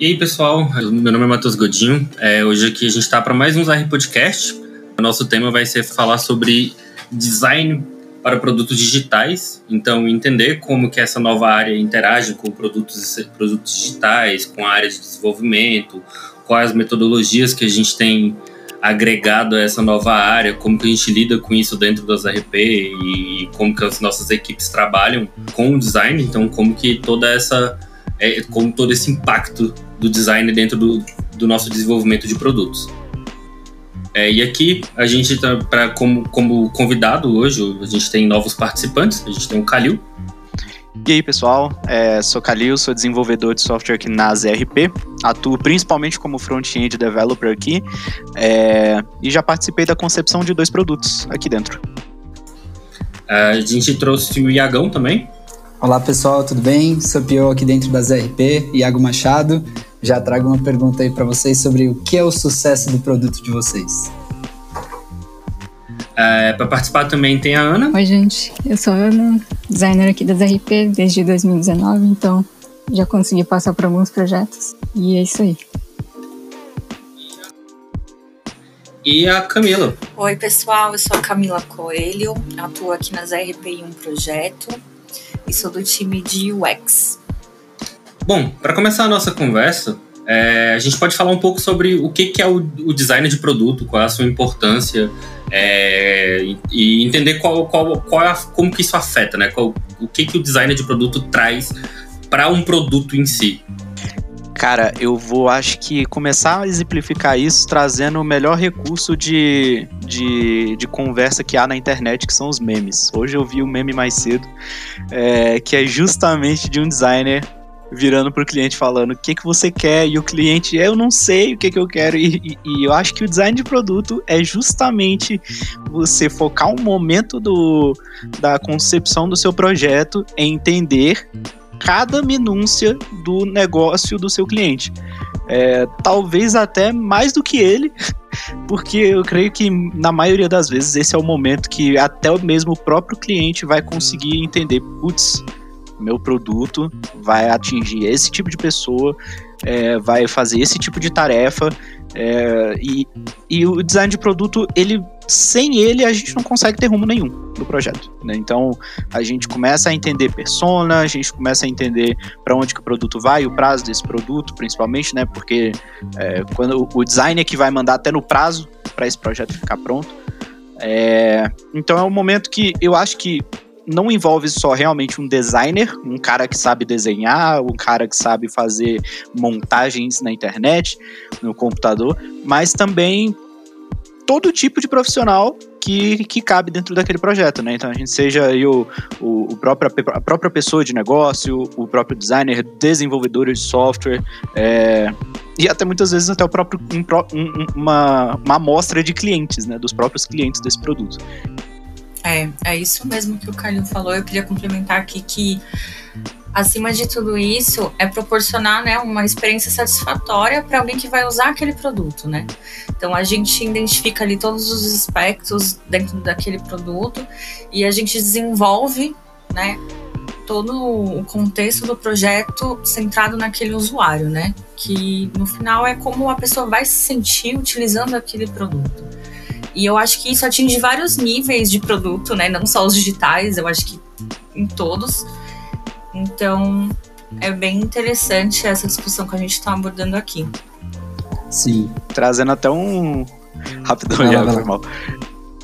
E aí, pessoal, meu nome é Matheus Godinho. É, hoje aqui a gente está para mais um Zahri Podcast. O nosso tema vai ser falar sobre design para produtos digitais. Então, entender como que essa nova área interage com produtos, produtos digitais, com a área de desenvolvimento, quais as metodologias que a gente tem agregado a essa nova área, como que a gente lida com isso dentro das RP e como que as nossas equipes trabalham com o design. Então, como que toda essa é, como todo esse impacto do design dentro do, do nosso desenvolvimento de produtos. É, e aqui a gente está para como, como convidado hoje, a gente tem novos participantes, a gente tem o Kalil. E aí pessoal, é, sou Kalil, sou desenvolvedor de software aqui na ZRP, atuo principalmente como front-end developer aqui é, e já participei da concepção de dois produtos aqui dentro. É, a gente trouxe o Iagão também, Olá pessoal, tudo bem? Sou Pio aqui dentro da ZRP, Iago Machado. Já trago uma pergunta aí para vocês sobre o que é o sucesso do produto de vocês. É, para participar também tem a Ana. Oi, gente. Eu sou a Ana, designer aqui da ZRP desde 2019, então já consegui passar por alguns projetos. E é isso aí. E a Camila. Oi, pessoal. Eu sou a Camila Coelho, atuo aqui na ZRP em um projeto e sou do time de UX. Bom, para começar a nossa conversa, é, a gente pode falar um pouco sobre o que, que é o, o, design de produto, qual é a sua importância é, e, entender qual, qual, qual é a, como que isso afeta, né? Qual, o que, que o design de produto traz para um produto em si. Cara, eu vou, acho que, começar a exemplificar isso trazendo o melhor recurso de, de, de conversa que há na internet, que são os memes. Hoje eu vi um meme mais cedo, é, que é justamente de um designer virando pro cliente falando o que, que você quer, e o cliente, eu não sei o que, que eu quero, e, e, e, eu acho que o design de produto é justamente você focar um momento do, da concepção do seu projeto em entender cada minúcia do negócio do seu cliente. É, talvez até mais do que ele, porque eu creio que na maioria das vezes esse é o momento que até mesmo o próprio cliente vai conseguir entender, putz, meu produto vai atingir esse tipo de pessoa, é, vai fazer esse tipo de tarefa, é, e, e o design de produto, ele sem ele a gente não consegue ter rumo nenhum do projeto. Né? Então a gente começa a entender persona, a gente começa a entender para onde que o produto vai, o prazo desse produto, principalmente, né? Porque é, quando o design é que vai mandar até no prazo para esse projeto ficar pronto. É, então é um momento que eu acho que não envolve só realmente um designer, um cara que sabe desenhar, um cara que sabe fazer montagens na internet, no computador, mas também todo tipo de profissional que, que cabe dentro daquele projeto, né? Então a gente seja aí o, o, o próprio, a própria pessoa de negócio, o próprio designer, desenvolvedores de software, é, e até muitas vezes até o próprio um, um, uma, uma amostra de clientes, né? Dos próprios clientes desse produto. É, é isso mesmo que o Carlinho falou. Eu queria complementar aqui que, acima de tudo isso, é proporcionar né, uma experiência satisfatória para alguém que vai usar aquele produto, né? Então a gente identifica ali todos os aspectos dentro daquele produto e a gente desenvolve, né? todo o contexto do projeto centrado naquele usuário, né? Que no final é como a pessoa vai se sentir utilizando aquele produto. E eu acho que isso atinge vários níveis de produto, né? Não só os digitais, eu acho que em todos. Então, é bem interessante essa discussão que a gente está abordando aqui. Sim. Trazendo até um. Rapidão, já, foi mal.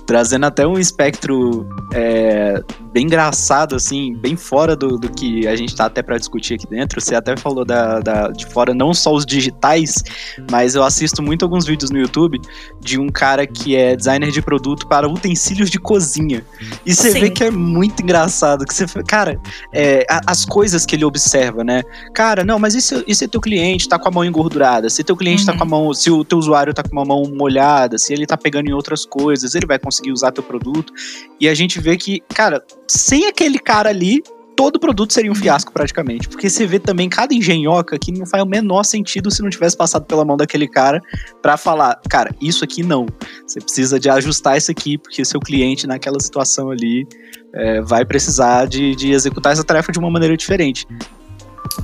Trazendo até um espectro é, bem engraçado, assim, bem fora do, do que a gente tá até para discutir aqui dentro. Você até falou da, da, de fora não só os digitais, mas eu assisto muito alguns vídeos no YouTube de um cara que é designer de produto para utensílios de cozinha. E você vê que é muito engraçado. Que você, cara, é, as coisas que ele observa, né? Cara, não, mas e se, e se teu cliente tá com a mão engordurada? Se teu cliente uhum. tá com a mão. Se o teu usuário tá com uma mão molhada, se ele tá pegando em outras coisas, ele vai conseguir usar teu produto. E a gente vê que, cara, sem aquele cara ali, todo produto seria um fiasco praticamente. Porque você vê também cada engenhoca que não faz o menor sentido se não tivesse passado pela mão daquele cara para falar, cara, isso aqui não. Você precisa de ajustar isso aqui, porque seu cliente naquela situação ali é, vai precisar de, de executar essa tarefa de uma maneira diferente.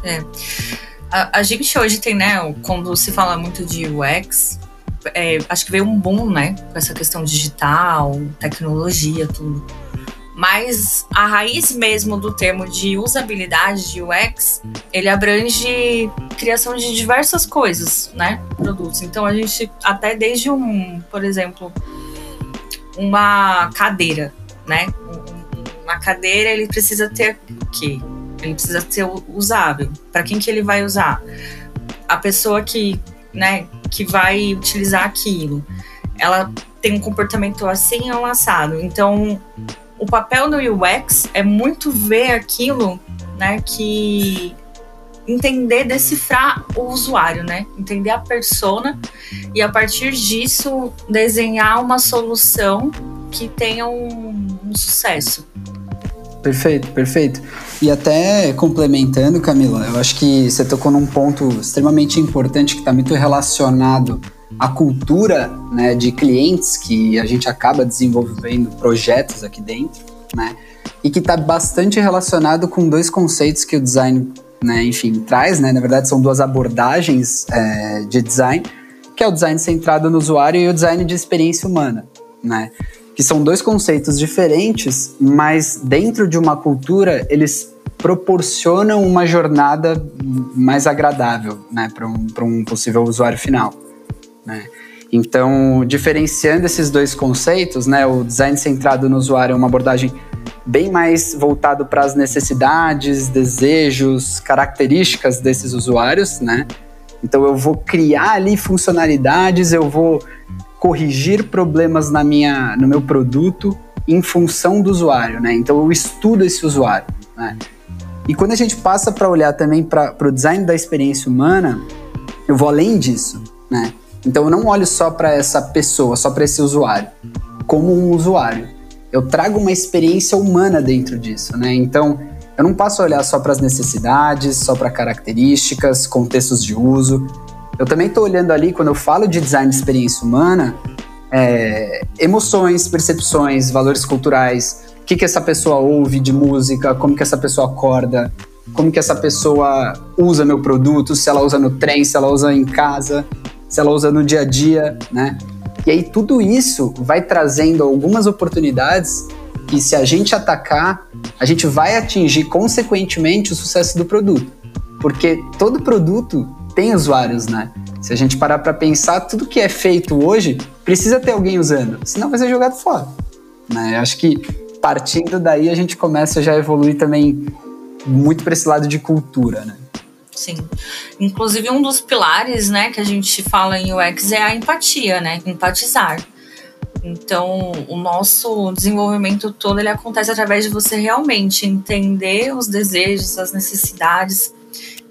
É. A, a, gente hoje tem, né, quando se fala muito de UX, é, acho que veio um boom, né, com essa questão digital, tecnologia, tudo. Mas a raiz mesmo do termo de usabilidade de UX, ele abrange criação de diversas coisas, né? Produtos. Então a gente até desde um, por exemplo, uma cadeira, né? Uma cadeira ele precisa ter o quê? Ele precisa ser usável. Para quem que ele vai usar? A pessoa que, né, que vai utilizar aquilo. Ela tem um comportamento assim ou assado. Então, o papel do UX é muito ver aquilo, né, que entender, decifrar o usuário, né? Entender a persona e a partir disso desenhar uma solução que tenha um, um sucesso. Perfeito, perfeito. E até complementando, Camila, eu acho que você tocou num ponto extremamente importante que está muito relacionado à cultura né, de clientes que a gente acaba desenvolvendo projetos aqui dentro, né? E que está bastante relacionado com dois conceitos que o design, né, enfim, traz, né? Na verdade, são duas abordagens é, de design, que é o design centrado no usuário e o design de experiência humana, né? que são dois conceitos diferentes, mas dentro de uma cultura eles proporcionam uma jornada mais agradável né, para um, um possível usuário final. Né? Então, diferenciando esses dois conceitos, né, o design centrado no usuário é uma abordagem bem mais voltado para as necessidades, desejos, características desses usuários, né? Então eu vou criar ali funcionalidades, eu vou corrigir problemas na minha, no meu produto em função do usuário, né? Então eu estudo esse usuário, né? E quando a gente passa para olhar também para o design da experiência humana, eu vou além disso, né? Então eu não olho só para essa pessoa, só para esse usuário, como um usuário. Eu trago uma experiência humana dentro disso, né? Então eu não passo a olhar só para as necessidades, só para características, contextos de uso. Eu também estou olhando ali, quando eu falo de design de experiência humana, é, emoções, percepções, valores culturais, o que, que essa pessoa ouve de música, como que essa pessoa acorda, como que essa pessoa usa meu produto, se ela usa no trem, se ela usa em casa, se ela usa no dia a dia, né? E aí tudo isso vai trazendo algumas oportunidades e se a gente atacar, a gente vai atingir consequentemente o sucesso do produto. Porque todo produto tem usuários, né? Se a gente parar para pensar, tudo que é feito hoje precisa ter alguém usando, senão vai ser jogado fora. Né? Acho que partindo daí a gente começa já a evoluir também muito para esse lado de cultura, né? Sim. Inclusive um dos pilares, né, que a gente fala em UX é a empatia, né? Empatizar. Então, o nosso desenvolvimento todo ele acontece através de você realmente entender os desejos, as necessidades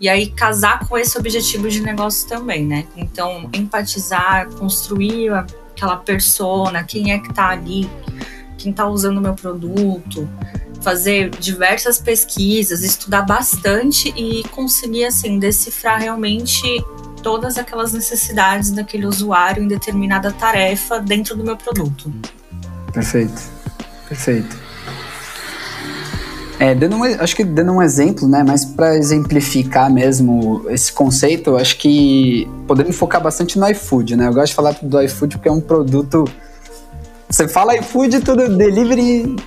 e aí casar com esse objetivo de negócio também, né? Então, empatizar, construir aquela persona, quem é que tá ali, quem tá usando o meu produto, fazer diversas pesquisas, estudar bastante e conseguir assim decifrar realmente todas aquelas necessidades daquele usuário em determinada tarefa dentro do meu produto. Perfeito. Perfeito. É, dando um, acho que dando um exemplo, né, mas para exemplificar mesmo esse conceito, acho que podemos focar bastante no iFood, né? Eu gosto de falar do iFood porque é um produto. Você fala iFood, tudo delivery,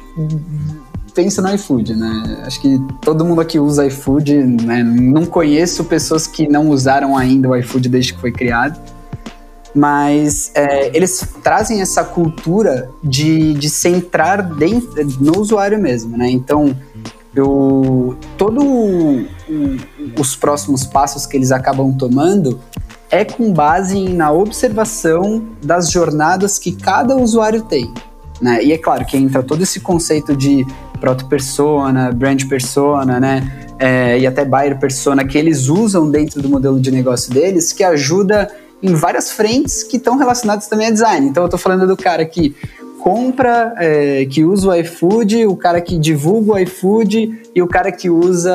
pensa no iFood, né? Acho que todo mundo aqui usa iFood, né? Não conheço pessoas que não usaram ainda o iFood desde que foi criado mas é, eles trazem essa cultura de, de centrar dentro, no usuário mesmo, né? Então, eu, todo o, os próximos passos que eles acabam tomando é com base na observação das jornadas que cada usuário tem. Né? E é claro que entra todo esse conceito de proto-persona, brand persona, né? É, e até buyer persona que eles usam dentro do modelo de negócio deles, que ajuda em várias frentes que estão relacionadas também a design. Então eu estou falando do cara que compra, é, que usa o iFood, o cara que divulga o iFood e o cara que usa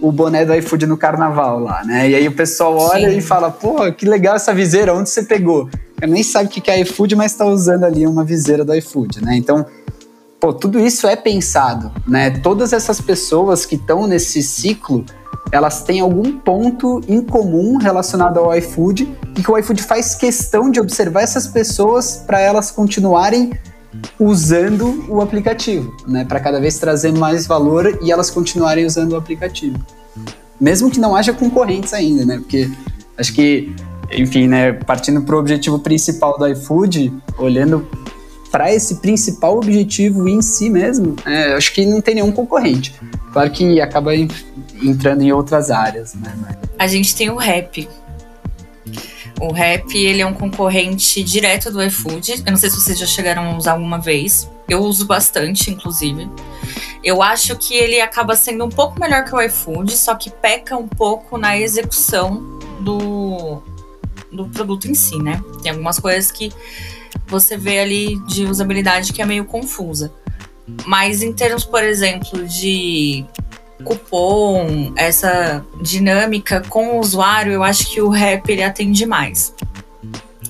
o boné do iFood no carnaval lá, né? E aí o pessoal olha Sim. e fala, pô, que legal essa viseira, onde você pegou? Eu nem sabe o que é iFood, mas está usando ali uma viseira do iFood, né? Então, pô, tudo isso é pensado, né? Todas essas pessoas que estão nesse ciclo elas têm algum ponto em comum relacionado ao iFood e que o iFood faz questão de observar essas pessoas para elas continuarem usando o aplicativo, né? Para cada vez trazer mais valor e elas continuarem usando o aplicativo. Mesmo que não haja concorrentes ainda, né? Porque acho que, enfim, né, partindo para o objetivo principal do iFood, olhando para esse principal objetivo em si mesmo, é, acho que não tem nenhum concorrente. Claro que acaba entrando em outras áreas, né? A gente tem o rap. O rap, ele é um concorrente direto do iFood. Eu não sei se vocês já chegaram a usar alguma vez. Eu uso bastante, inclusive. Eu acho que ele acaba sendo um pouco melhor que o iFood, só que peca um pouco na execução do, do produto em si, né? Tem algumas coisas que você vê ali de usabilidade que é meio confusa. Mas em termos, por exemplo, de cupom, essa dinâmica com o usuário, eu acho que o rap ele atende mais.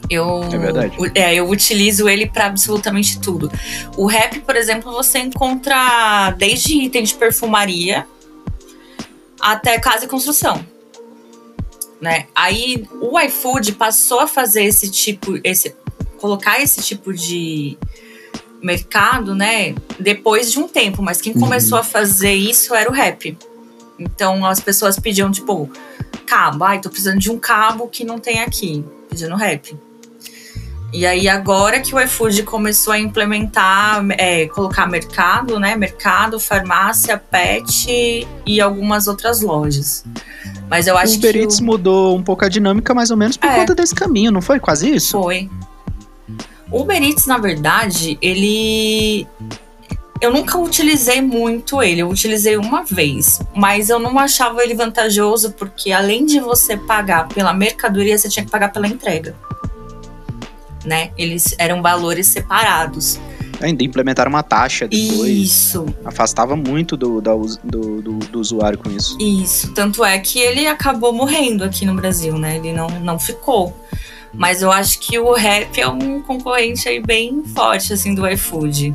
Eu, é verdade. É, eu utilizo ele para absolutamente tudo. O rap, por exemplo, você encontra desde itens de perfumaria até casa e construção. Né? Aí o iFood passou a fazer esse tipo, esse, colocar esse tipo de mercado, né, depois de um tempo, mas quem começou uhum. a fazer isso era o rap. Então as pessoas pediam, tipo, cabo, ai, tô precisando de um cabo que não tem aqui, pedindo rap. E aí agora que o iFood começou a implementar, é, colocar mercado, né, mercado, farmácia, pet e algumas outras lojas. Mas eu acho o Uber Eats que o... mudou um pouco a dinâmica mais ou menos por é. conta desse caminho, não foi quase isso? Foi. O Uber Eats, na verdade, ele. Eu nunca utilizei muito ele, eu utilizei uma vez, mas eu não achava ele vantajoso porque além de você pagar pela mercadoria, você tinha que pagar pela entrega. Né? Eles eram valores separados. Ainda implementaram uma taxa depois. Isso. Afastava muito do, do, do, do, usuário com isso. Isso. Tanto é que ele acabou morrendo aqui no Brasil, né? Ele não, não ficou. Mas eu acho que o rap é um concorrente aí bem forte, assim, do iFood.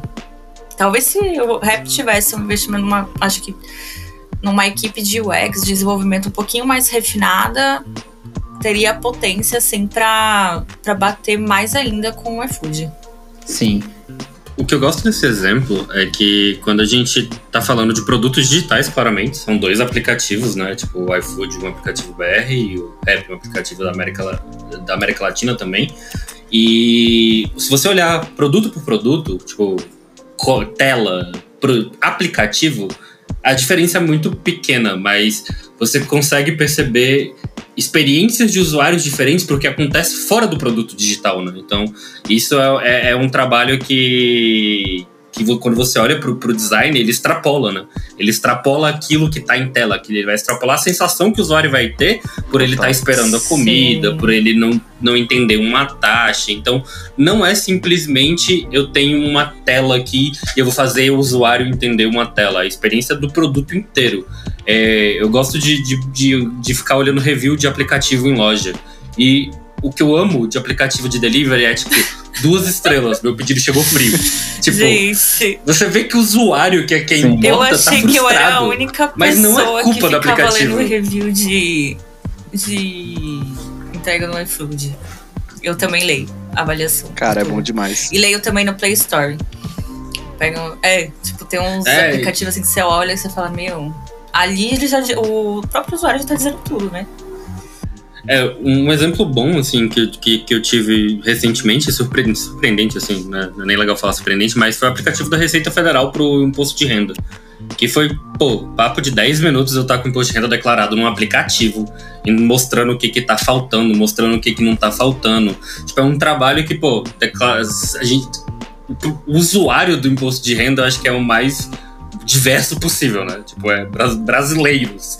Talvez se o rap tivesse um investimento numa, acho que numa equipe de UX, de desenvolvimento um pouquinho mais refinada, teria potência, assim, para bater mais ainda com o iFood. Sim. O que eu gosto desse exemplo é que quando a gente tá falando de produtos digitais, claramente, são dois aplicativos, né? Tipo o iFood, um aplicativo BR, e o Rap, um aplicativo da América, da América Latina também. E se você olhar produto por produto, tipo tela, aplicativo, a diferença é muito pequena, mas você consegue perceber experiências de usuários diferentes porque acontece fora do produto digital, né? Então, isso é, é, é um trabalho que, que quando você olha para o design, ele extrapola, né? Ele extrapola aquilo que está em tela, que ele vai extrapolar a sensação que o usuário vai ter por ele estar tá esperando a comida, Sim. por ele não, não entender uma taxa. Então, não é simplesmente eu tenho uma tela aqui e eu vou fazer o usuário entender uma tela. A experiência do produto inteiro. É, eu gosto de, de, de, de ficar olhando review de aplicativo em loja. E o que eu amo de aplicativo de delivery é tipo duas estrelas, meu pedido chegou frio. Tipo, Gente. você vê que o usuário que é quem Sim. Eu tá achei tá que eu era a única pessoa mas não é culpa que do aplicativo. lendo review de de entrega no iFood. Eu também leio a avaliação. Cara, é bom demais. E leio também no Play Store. Pega, é, tipo, tem uns é, aplicativos assim que você olha e você fala, meu, ali ele já, o próprio usuário já tá dizendo tudo, né? É, um exemplo bom, assim, que, que, que eu tive recentemente, surpreendente, surpreendente assim, né? é nem legal falar surpreendente, mas foi o aplicativo da Receita Federal pro imposto de renda. Que foi, pô, papo de 10 minutos eu estar tá com o imposto de renda declarado num aplicativo, mostrando o que que tá faltando, mostrando o que que não tá faltando. Tipo, é um trabalho que, pô, declara, a gente, o usuário do imposto de renda eu acho que é o mais diverso possível, né? Tipo, é brasileiros.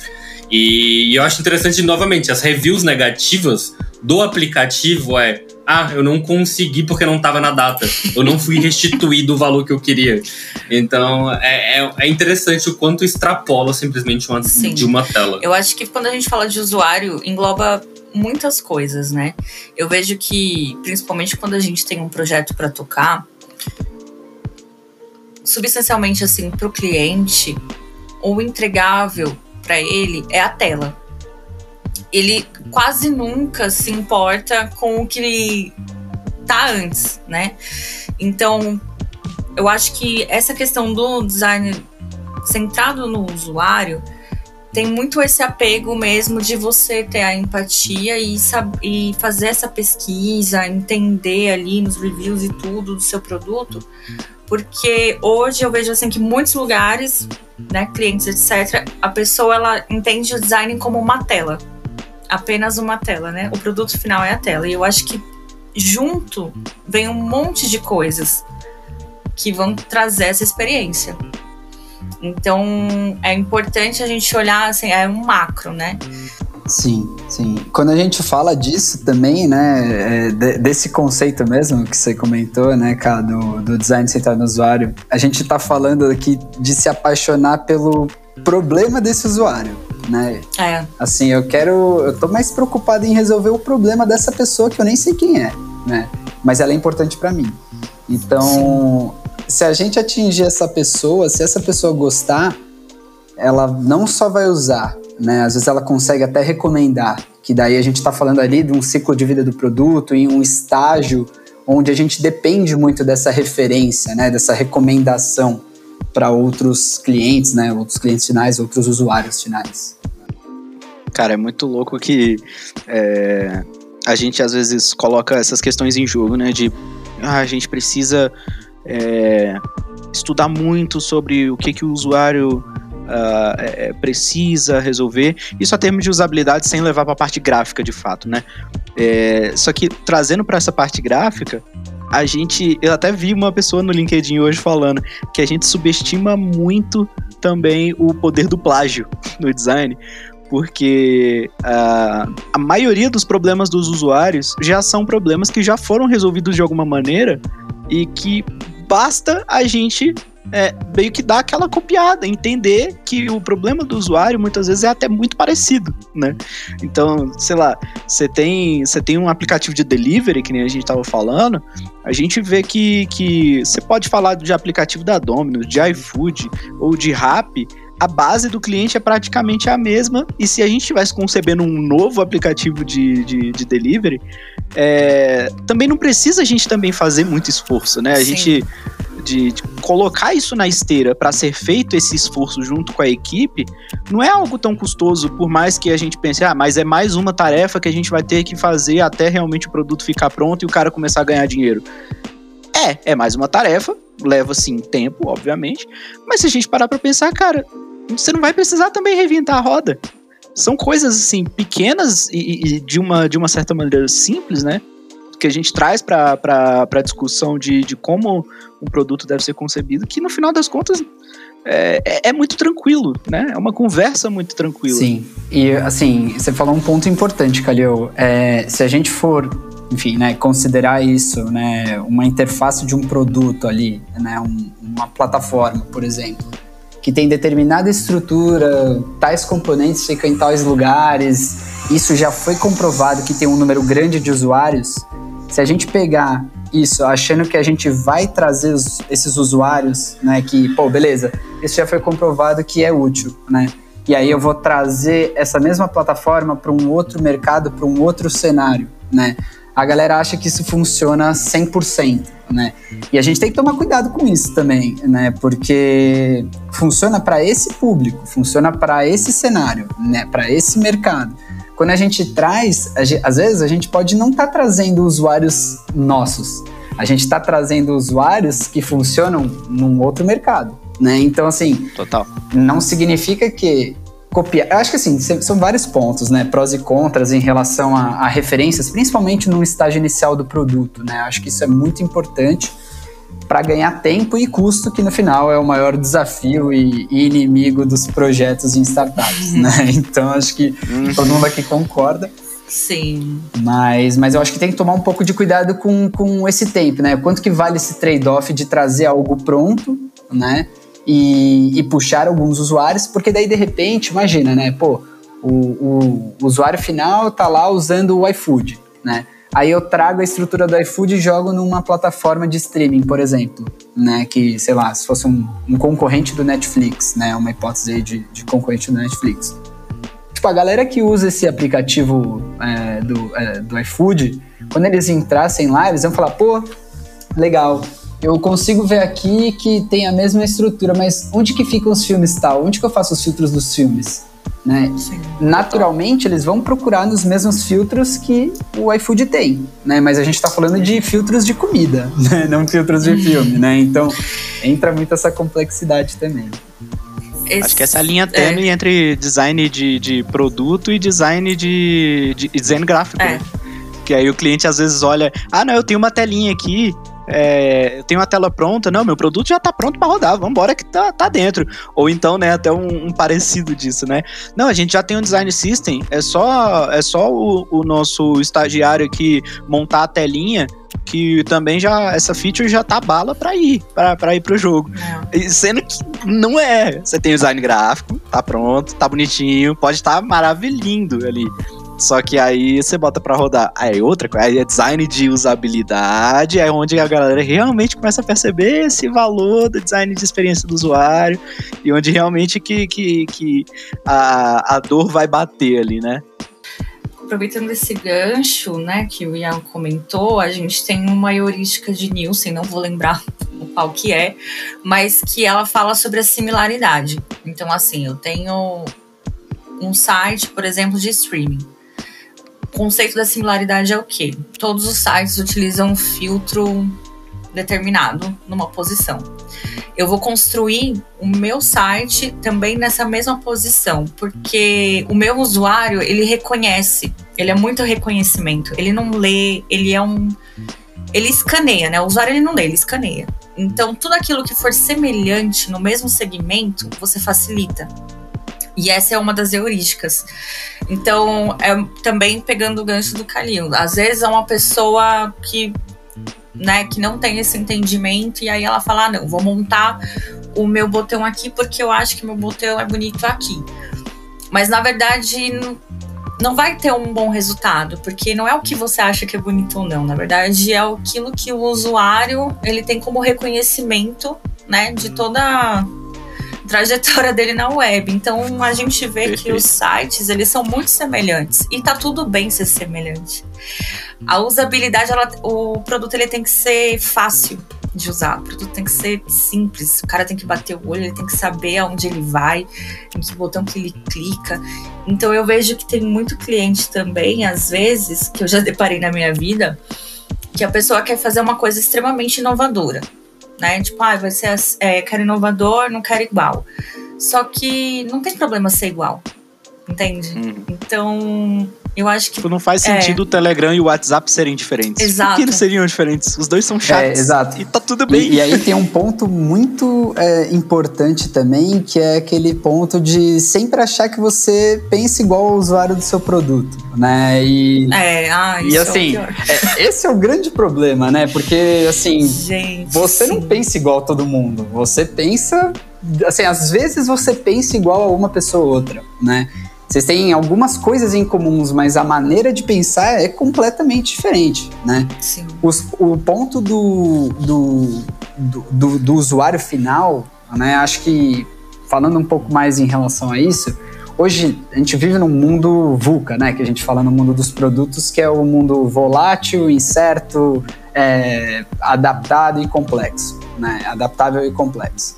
E eu acho interessante, novamente, as reviews negativas do aplicativo é ah, eu não consegui porque não estava na data. Eu não fui restituído o valor que eu queria. Então, é, é, é interessante o quanto extrapola simplesmente uma, de uma tela. Eu acho que quando a gente fala de usuário, engloba muitas coisas, né? Eu vejo que, principalmente quando a gente tem um projeto para tocar, substancialmente assim, para o cliente, o entregável para ele é a tela. Ele quase nunca se importa com o que tá antes, né? Então, eu acho que essa questão do design centrado no usuário tem muito esse apego mesmo de você ter a empatia e, e fazer essa pesquisa, entender ali nos reviews e tudo do seu produto, porque hoje eu vejo assim que muitos lugares, né, clientes etc, a pessoa ela entende o design como uma tela, apenas uma tela, né? O produto final é a tela. E eu acho que junto vem um monte de coisas que vão trazer essa experiência. Então é importante a gente olhar assim, é um macro, né? Sim, sim. Quando a gente fala disso também, né, é, desse conceito mesmo que você comentou, né, cara, do, do design centrado no usuário, a gente está falando aqui de se apaixonar pelo problema desse usuário, né? É. Assim, eu quero, eu tô mais preocupado em resolver o problema dessa pessoa que eu nem sei quem é, né? Mas ela é importante para mim. Então, Sim se a gente atingir essa pessoa, se essa pessoa gostar, ela não só vai usar, né? Às vezes ela consegue até recomendar, que daí a gente está falando ali de um ciclo de vida do produto, em um estágio onde a gente depende muito dessa referência, né? Dessa recomendação para outros clientes, né? Outros clientes finais, outros usuários finais. Cara, é muito louco que é, a gente às vezes coloca essas questões em jogo, né? De ah, a gente precisa é, estudar muito sobre o que, que o usuário uh, é, precisa resolver. Isso a termos de usabilidade sem levar para a parte gráfica de fato, né? É, só que trazendo para essa parte gráfica, a gente. Eu até vi uma pessoa no LinkedIn hoje falando que a gente subestima muito também o poder do plágio no design, porque uh, a maioria dos problemas dos usuários já são problemas que já foram resolvidos de alguma maneira e que basta a gente é, meio que dar aquela copiada, entender que o problema do usuário muitas vezes é até muito parecido, né? Então, sei lá, você tem, você tem um aplicativo de delivery, que nem a gente estava falando, a gente vê que, que você pode falar de aplicativo da Domino's, de iFood ou de Rappi, a base do cliente é praticamente a mesma. E se a gente estivesse concebendo um novo aplicativo de, de, de delivery, é, também não precisa a gente também fazer muito esforço, né? A Sim. gente. De, de, colocar isso na esteira para ser feito esse esforço junto com a equipe não é algo tão custoso, por mais que a gente pense, ah, mas é mais uma tarefa que a gente vai ter que fazer até realmente o produto ficar pronto e o cara começar a ganhar dinheiro. É, é mais uma tarefa, leva sim tempo, obviamente, mas se a gente parar para pensar, cara, você não vai precisar também reinventar a roda. São coisas assim pequenas e, e, de, uma, de uma certa maneira simples, né? Que a gente traz para a discussão de, de como um produto deve ser concebido, que no final das contas é, é, é, muito tranquilo, né? É uma conversa muito tranquila. Sim. E assim, você falou um ponto importante, Calil. É, se a gente for, enfim, né, considerar isso, né, uma interface de um produto ali, né, um, uma plataforma, por exemplo que tem determinada estrutura, tais componentes ficam em tais lugares, isso já foi comprovado que tem um número grande de usuários. Se a gente pegar isso achando que a gente vai trazer os, esses usuários, né, que, pô, beleza, isso já foi comprovado que é útil, né? E aí eu vou trazer essa mesma plataforma para um outro mercado, para um outro cenário, né? a galera acha que isso funciona 100%, né? E a gente tem que tomar cuidado com isso também, né? Porque funciona para esse público, funciona para esse cenário, né? Para esse mercado. Quando a gente traz, a gente, às vezes a gente pode não estar tá trazendo usuários nossos. A gente está trazendo usuários que funcionam num outro mercado, né? Então assim, Total. não significa que copiar. Eu acho que assim, são vários pontos, né? Prós e contras em relação a, a, referências, principalmente no estágio inicial do produto, né? Acho que isso é muito importante para ganhar tempo e custo, que no final é o maior desafio e, e inimigo dos projetos em startups, né? Então acho que uhum. todo mundo aqui concorda. Sim. Mas, mas eu acho que tem que tomar um pouco de cuidado com, com esse tempo, né? Quanto que vale esse trade-off de trazer algo pronto, né? e, e puxar alguns usuários, porque daí de repente, imagina, né? Pô, o, o, o usuário final tá lá usando o iFood, né? Aí eu trago a estrutura do iFood e jogo numa plataforma de streaming, por exemplo, né? Que, sei lá, se fosse um, um concorrente do Netflix, né? Uma hipótese aí de, de concorrente do Netflix. Tipo, a galera que usa esse aplicativo é, do, é, do iFood, quando eles entrassem lá, eles vão falar, pô, legal, eu consigo ver aqui que tem a mesma estrutura, mas onde que ficam os filmes tal? Onde que eu faço os filtros dos filmes? Né? Naturalmente, eles vão procurar nos mesmos filtros que o iFood tem, né? Mas a gente está falando de filtros de comida, né? não filtros de filme, né? Então, entra muito essa complexidade também. Esse, Acho que essa linha tênue é. entre design de, de produto e design de, de design gráfico, é. né? Que aí o cliente às vezes olha, ah, não, eu tenho uma telinha aqui é, eu tenho a tela pronta, não, meu produto já tá pronto para rodar, vamos embora que tá, tá dentro. Ou então, né, até um, um, parecido disso, né? Não, a gente já tem um design system, é só, é só o, o nosso estagiário aqui montar a telinha que também já essa feature já tá bala para ir para ir pro jogo. É. Sendo que não é. Você tem o design gráfico, tá pronto, tá bonitinho, pode estar tá maravilhindo ali. Só que aí você bota para rodar. Aí outra coisa, aí é design de usabilidade, é onde a galera realmente começa a perceber esse valor do design de experiência do usuário e onde realmente que, que, que a, a dor vai bater ali, né? aproveitando esse gancho, né, que o Ian comentou, a gente tem uma heurística de Nielsen, não vou lembrar qual que é, mas que ela fala sobre a similaridade. Então, assim, eu tenho um site, por exemplo, de streaming conceito da similaridade é o quê? Todos os sites utilizam um filtro determinado numa posição. Eu vou construir o meu site também nessa mesma posição, porque o meu usuário, ele reconhece, ele é muito reconhecimento, ele não lê, ele é um ele escaneia, né? O usuário ele não lê, ele escaneia. Então, tudo aquilo que for semelhante no mesmo segmento, você facilita. E essa é uma das heurísticas. Então, é também pegando o gancho do Calil. Às vezes é uma pessoa que, né, que não tem esse entendimento e aí ela fala: ah, não, vou montar o meu botão aqui porque eu acho que meu botão é bonito aqui. Mas na verdade não vai ter um bom resultado, porque não é o que você acha que é bonito ou não. Na verdade, é aquilo que o usuário ele tem como reconhecimento, né, de toda trajetória dele na web. Então a gente vê que os sites eles são muito semelhantes e tá tudo bem ser semelhante. A usabilidade, ela, o produto ele tem que ser fácil de usar. O produto tem que ser simples. O cara tem que bater o olho, ele tem que saber aonde ele vai, em que botão que ele clica. Então eu vejo que tem muito cliente também, às vezes, que eu já deparei na minha vida, que a pessoa quer fazer uma coisa extremamente inovadora né? Tipo, ah, vai ser, é, quero inovador, não quero igual. Só que não tem problema ser igual, entende? Uhum. Então, eu acho que. Tipo, não faz é. sentido é. o Telegram e o WhatsApp serem diferentes. Exato. Por que eles seriam diferentes? Os dois são chatos. É, exato. E tá tudo bem. E, e aí tem um ponto muito é, importante também, que é aquele ponto de sempre achar que você pensa igual ao usuário do seu produto, né? E, é, ah, isso e assim, é, esse é o grande problema, né? Porque, assim, Gente, você sim. não pensa igual a todo mundo. Você pensa. Assim, às vezes você pensa igual a uma pessoa ou outra, né? Vocês têm algumas coisas em comuns, mas a maneira de pensar é completamente diferente, né? Sim. Os, o ponto do, do, do, do, do usuário final, né? Acho que falando um pouco mais em relação a isso, hoje a gente vive num mundo VUCA, né? Que a gente fala no mundo dos produtos, que é o mundo volátil, incerto, é, adaptado e complexo, né? Adaptável e complexo.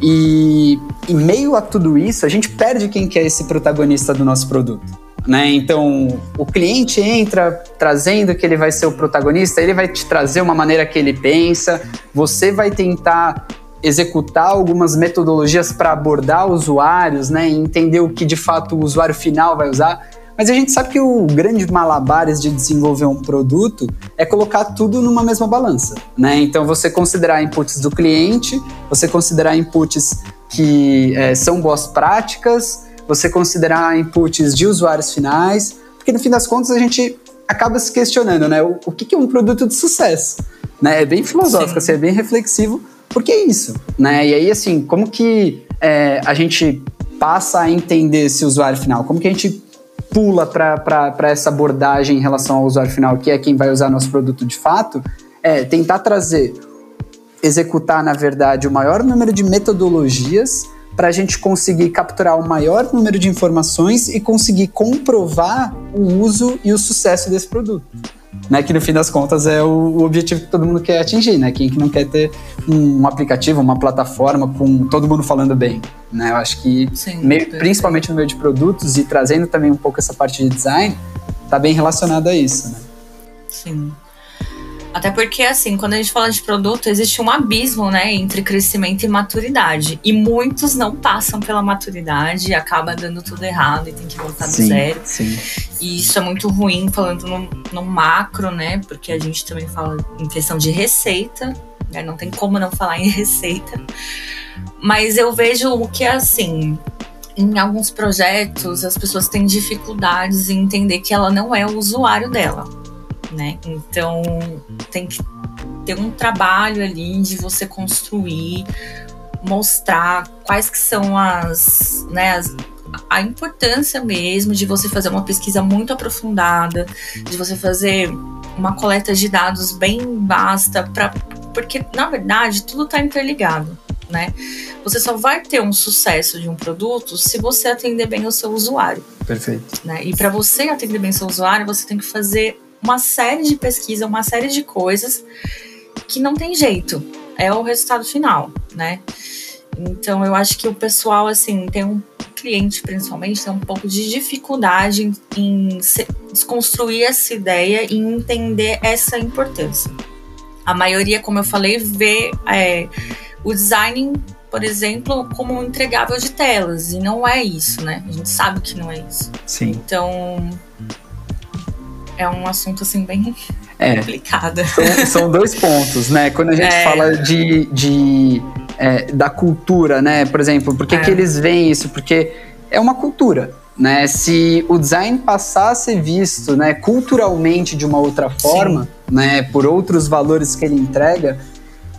E em meio a tudo isso, a gente perde quem que é esse protagonista do nosso produto. Né? Então, o cliente entra trazendo que ele vai ser o protagonista, ele vai te trazer uma maneira que ele pensa, você vai tentar executar algumas metodologias para abordar usuários, né, e entender o que de fato o usuário final vai usar. Mas a gente sabe que o grande malabares de desenvolver um produto é colocar tudo numa mesma balança, né? Então você considerar inputs do cliente, você considerar inputs que é, são boas práticas, você considerar inputs de usuários finais, porque no fim das contas a gente acaba se questionando, né? O, o que, que é um produto de sucesso? Né? É bem filosófico, assim, é bem reflexivo, porque é isso, né? E aí, assim, como que é, a gente passa a entender esse usuário final? Como que a gente pula para essa abordagem em relação ao usuário final, que é quem vai usar nosso produto de fato, é tentar trazer, executar, na verdade, o maior número de metodologias para a gente conseguir capturar o maior número de informações e conseguir comprovar o uso e o sucesso desse produto né? Que no fim das contas é o, o, objetivo que todo mundo quer atingir, né? Quem que não quer ter um aplicativo, uma plataforma com todo mundo falando bem, né? Eu acho que, Sim, meio, principalmente no meio de produtos e trazendo também um pouco essa parte de design, tá bem relacionado a isso, né? Sim. Até porque, assim, quando a gente fala de produto, existe um abismo, né, entre crescimento e maturidade. E muitos não passam pela maturidade e acaba dando tudo errado e tem que voltar sim, do zero. Sim. E isso é muito ruim, falando no, no macro, né, porque a gente também fala em questão de receita, né, não tem como não falar em receita. Mas eu vejo o que é assim, em alguns projetos as pessoas têm dificuldades em entender que ela não é o usuário dela né? Então tem que ter um trabalho ali de você construir, mostrar quais que são as, né, as, a importância mesmo de você fazer uma pesquisa muito aprofundada, de você fazer uma coleta de dados bem vasta, pra, porque na verdade tudo está interligado. Né? Você só vai ter um sucesso de um produto se você atender bem o seu usuário. Perfeito. Né? E para você atender bem o seu usuário, você tem que fazer uma série de pesquisa, uma série de coisas que não tem jeito. É o resultado final, né? Então eu acho que o pessoal, assim, tem um cliente principalmente tem um pouco de dificuldade em, desconstruir essa ideia e entender essa importância. A maioria, como eu falei, vê é, o design, por exemplo, como um entregável de telas, e não é isso, né? A gente sabe que não é isso. Sim. Então, é um assunto assim bem é. complicado. São, são, dois pontos, né? Quando a gente é. fala de, de é, da cultura, né? Por exemplo, por que, que é. eles veem isso? Porque é uma cultura. Né, se o design passar a ser visto né, culturalmente de uma outra forma, né, por outros valores que ele entrega,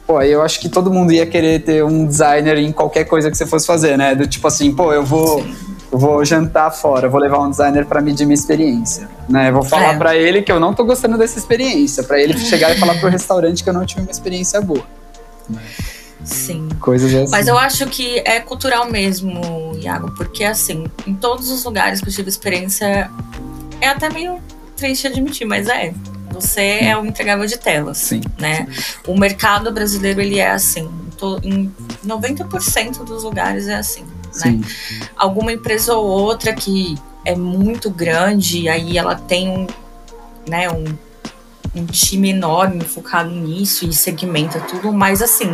pô, eu acho que todo mundo ia querer ter um designer em qualquer coisa que você fosse fazer, né? Do tipo assim, pô, eu vou Sim vou jantar fora, vou levar um designer para medir minha experiência, né? vou falar é. para ele que eu não tô gostando dessa experiência, para ele chegar e falar pro restaurante que eu não tive uma experiência boa. Sim. Coisas assim. Mas eu acho que é cultural mesmo, Iago, porque assim, em todos os lugares que eu tive experiência, é até meio triste admitir, mas é. Você é o entregável de telas, Sim. né? O mercado brasileiro ele é assim, em 90% dos lugares é assim né? Alguma empresa ou outra que é muito grande, aí ela tem um, né, um, um time enorme focado nisso e segmenta tudo, mas assim,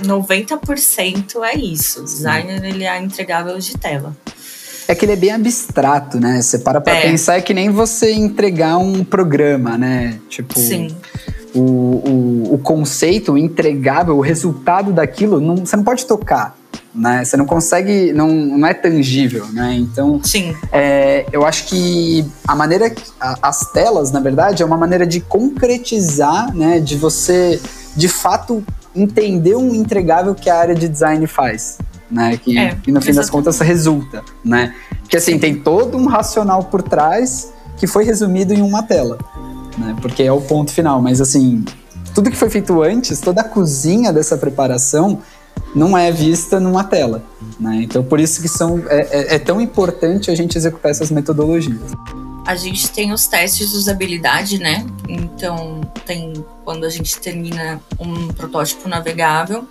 90% é isso. O designer ele é entregável de tela. É que ele é bem abstrato, né? Você para pra é. pensar, é que nem você entregar um programa, né? Tipo. Sim. O, o, o conceito, o entregável, o resultado daquilo, não, você não pode tocar né? Você não consegue, não, não é tangível, né? Então, Sim. É, eu acho que a maneira, as telas, na verdade, é uma maneira de concretizar, né? De você, de fato, entender um entregável que a área de design faz, né? Que, é, que no fim das contas resulta, né? Porque assim, tem todo um racional por trás que foi resumido em uma tela, né? Porque é o ponto final, mas assim, tudo que foi feito antes, toda a cozinha dessa preparação não é vista numa tela. Né? Então, por isso que são, é, é, é tão importante a gente executar essas metodologias. A gente tem os testes de usabilidade, né? Então, tem quando a gente termina um protótipo navegável,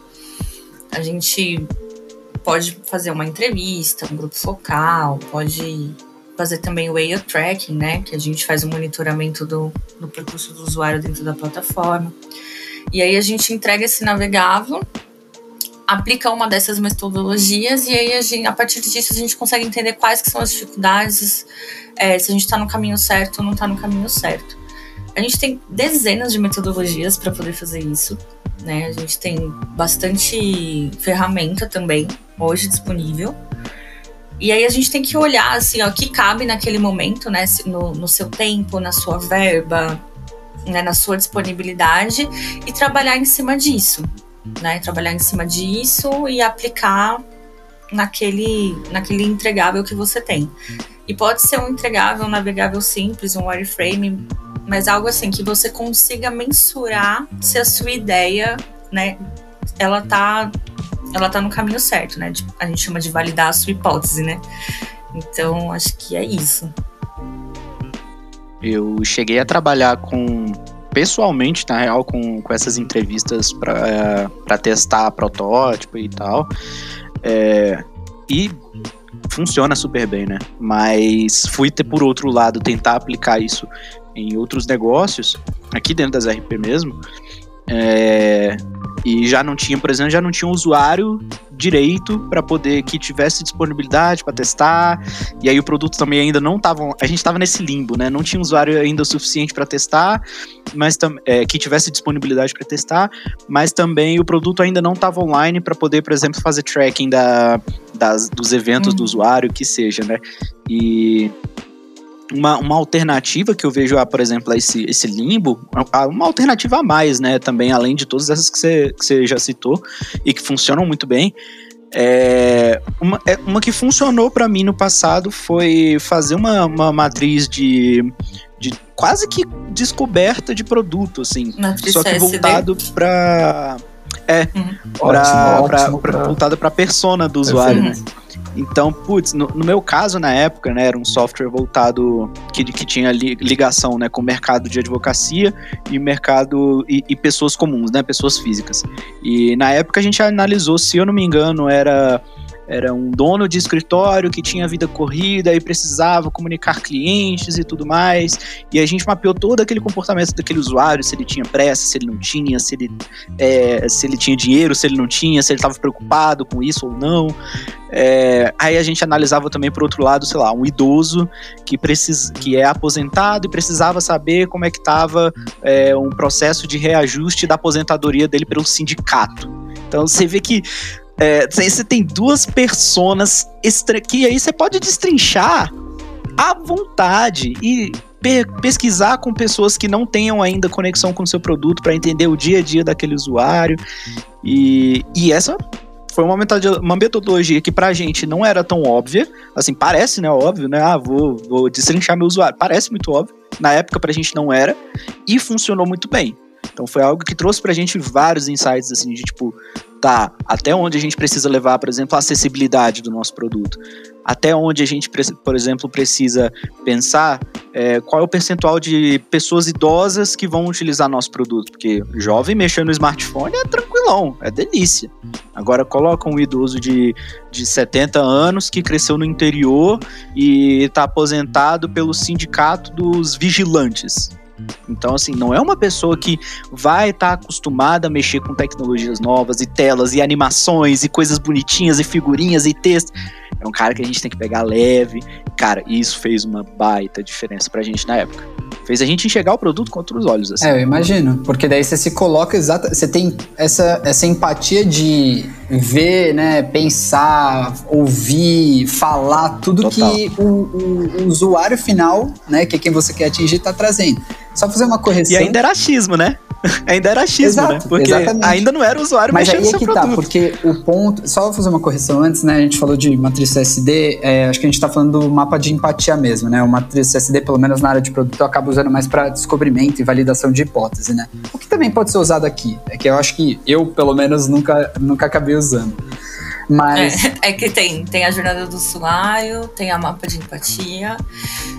a gente pode fazer uma entrevista, um grupo focal, pode fazer também o way tracking, né? Que a gente faz o monitoramento do, do percurso do usuário dentro da plataforma. E aí a gente entrega esse navegável aplica uma dessas metodologias e aí a, gente, a partir disso a gente consegue entender quais que são as dificuldades, é, se a gente está no caminho certo ou não está no caminho certo. A gente tem dezenas de metodologias para poder fazer isso, né? A gente tem bastante ferramenta também hoje disponível. E aí a gente tem que olhar assim, ó, que cabe naquele momento, né? No, no seu tempo, na sua verba, né, na sua disponibilidade e trabalhar em cima disso né? Trabalhar em cima disso e aplicar naquele, naquele entregável que você tem. E pode ser um entregável, um navegável simples, um wireframe, mas algo assim que você consiga mensurar se a sua ideia, né, ela tá ela tá no caminho certo, né? A gente chama de validar a sua hipótese, né? Então, acho que é isso. Eu cheguei a trabalhar com pessoalmente, na real, com, com essas entrevistas para testar protótipo e tal. É, e funciona super bem, né? Mas fui ter por outro lado tentar aplicar isso em outros negócios, aqui dentro das RP mesmo. É, e já não tinha, por exemplo, já não tinha um usuário direito para poder que tivesse disponibilidade para testar. E aí o produto também ainda não estava, a gente estava nesse limbo, né? Não tinha usuário ainda o suficiente para testar, mas é, que tivesse disponibilidade para testar, mas também o produto ainda não estava online para poder, por exemplo, fazer tracking da, das, dos eventos do uhum. usuário, que seja, né? E uma, uma alternativa que eu vejo, a, por exemplo, a esse, esse limbo, uma alternativa a mais, né? Também, além de todas essas que você, que você já citou e que funcionam muito bem. É, uma, é, uma que funcionou para mim no passado foi fazer uma, uma matriz de, de quase que descoberta de produto, assim. Matriz só que voltado para é, uhum. pra, ótimo, pra, ótimo, pra, pra, voltado para persona do usuário, né? Então, putz, no, no, meu caso, na época, né, era um software voltado que, que tinha li, ligação né, com o mercado de advocacia e mercado e, e, pessoas comuns, né, pessoas físicas. E na época a gente analisou, se eu não me engano, era era um dono de escritório que tinha vida corrida e precisava comunicar clientes e tudo mais. E a gente mapeou todo aquele comportamento daquele usuário, se ele tinha pressa, se ele não tinha, se ele, é, se ele tinha dinheiro, se ele não tinha, se ele estava preocupado com isso ou não. É, aí a gente analisava também, por outro lado, sei lá, um idoso que, precisa, que é aposentado e precisava saber como é que estava é, um processo de reajuste da aposentadoria dele pelo sindicato. Então você vê que é, você tem duas personas que aí você pode destrinchar à vontade e pe pesquisar com pessoas que não tenham ainda conexão com o seu produto para entender o dia a dia daquele usuário. E, e essa foi uma metodologia, uma metodologia que gente não era tão óbvia. Assim, parece, né? Óbvio, né? Ah, vou, vou destrinchar meu usuário. Parece muito óbvio. Na época, pra gente não era. E funcionou muito bem. Então foi algo que trouxe pra gente vários insights, assim, de tipo, até onde a gente precisa levar, por exemplo, a acessibilidade do nosso produto. Até onde a gente, por exemplo, precisa pensar é, qual é o percentual de pessoas idosas que vão utilizar nosso produto. Porque jovem mexendo no smartphone é tranquilão, é delícia. Agora coloca um idoso de, de 70 anos que cresceu no interior e está aposentado pelo sindicato dos vigilantes. Então, assim, não é uma pessoa que vai estar tá acostumada a mexer com tecnologias novas e telas e animações e coisas bonitinhas e figurinhas e texto. É um cara que a gente tem que pegar leve. Cara, isso fez uma baita diferença pra gente na época. Fez a gente enxergar o produto com outros olhos, assim. É, eu imagino. Porque daí você se coloca exata. Você tem essa, essa empatia de ver, né, pensar, ouvir, falar tudo Total. que o, o, o, usuário final, né, que é quem você quer atingir, está trazendo. Só fazer uma correção. E ainda era achismo, né? ainda era achismo, Exato, né? Porque exatamente. ainda não era o usuário Mas mexendo aí é que tá, produto. porque o ponto... Só fazer uma correção antes, né? A gente falou de matriz CSD, é, acho que a gente está falando do mapa de empatia mesmo, né? O matriz CSD, pelo menos na área de produto, eu acabo usando mais para descobrimento e validação de hipótese, né? O que também pode ser usado aqui, é que eu acho que eu, pelo menos, nunca, nunca acabei usando. Mas... É, é, que tem, tem a jornada do usuário, tem a mapa de empatia,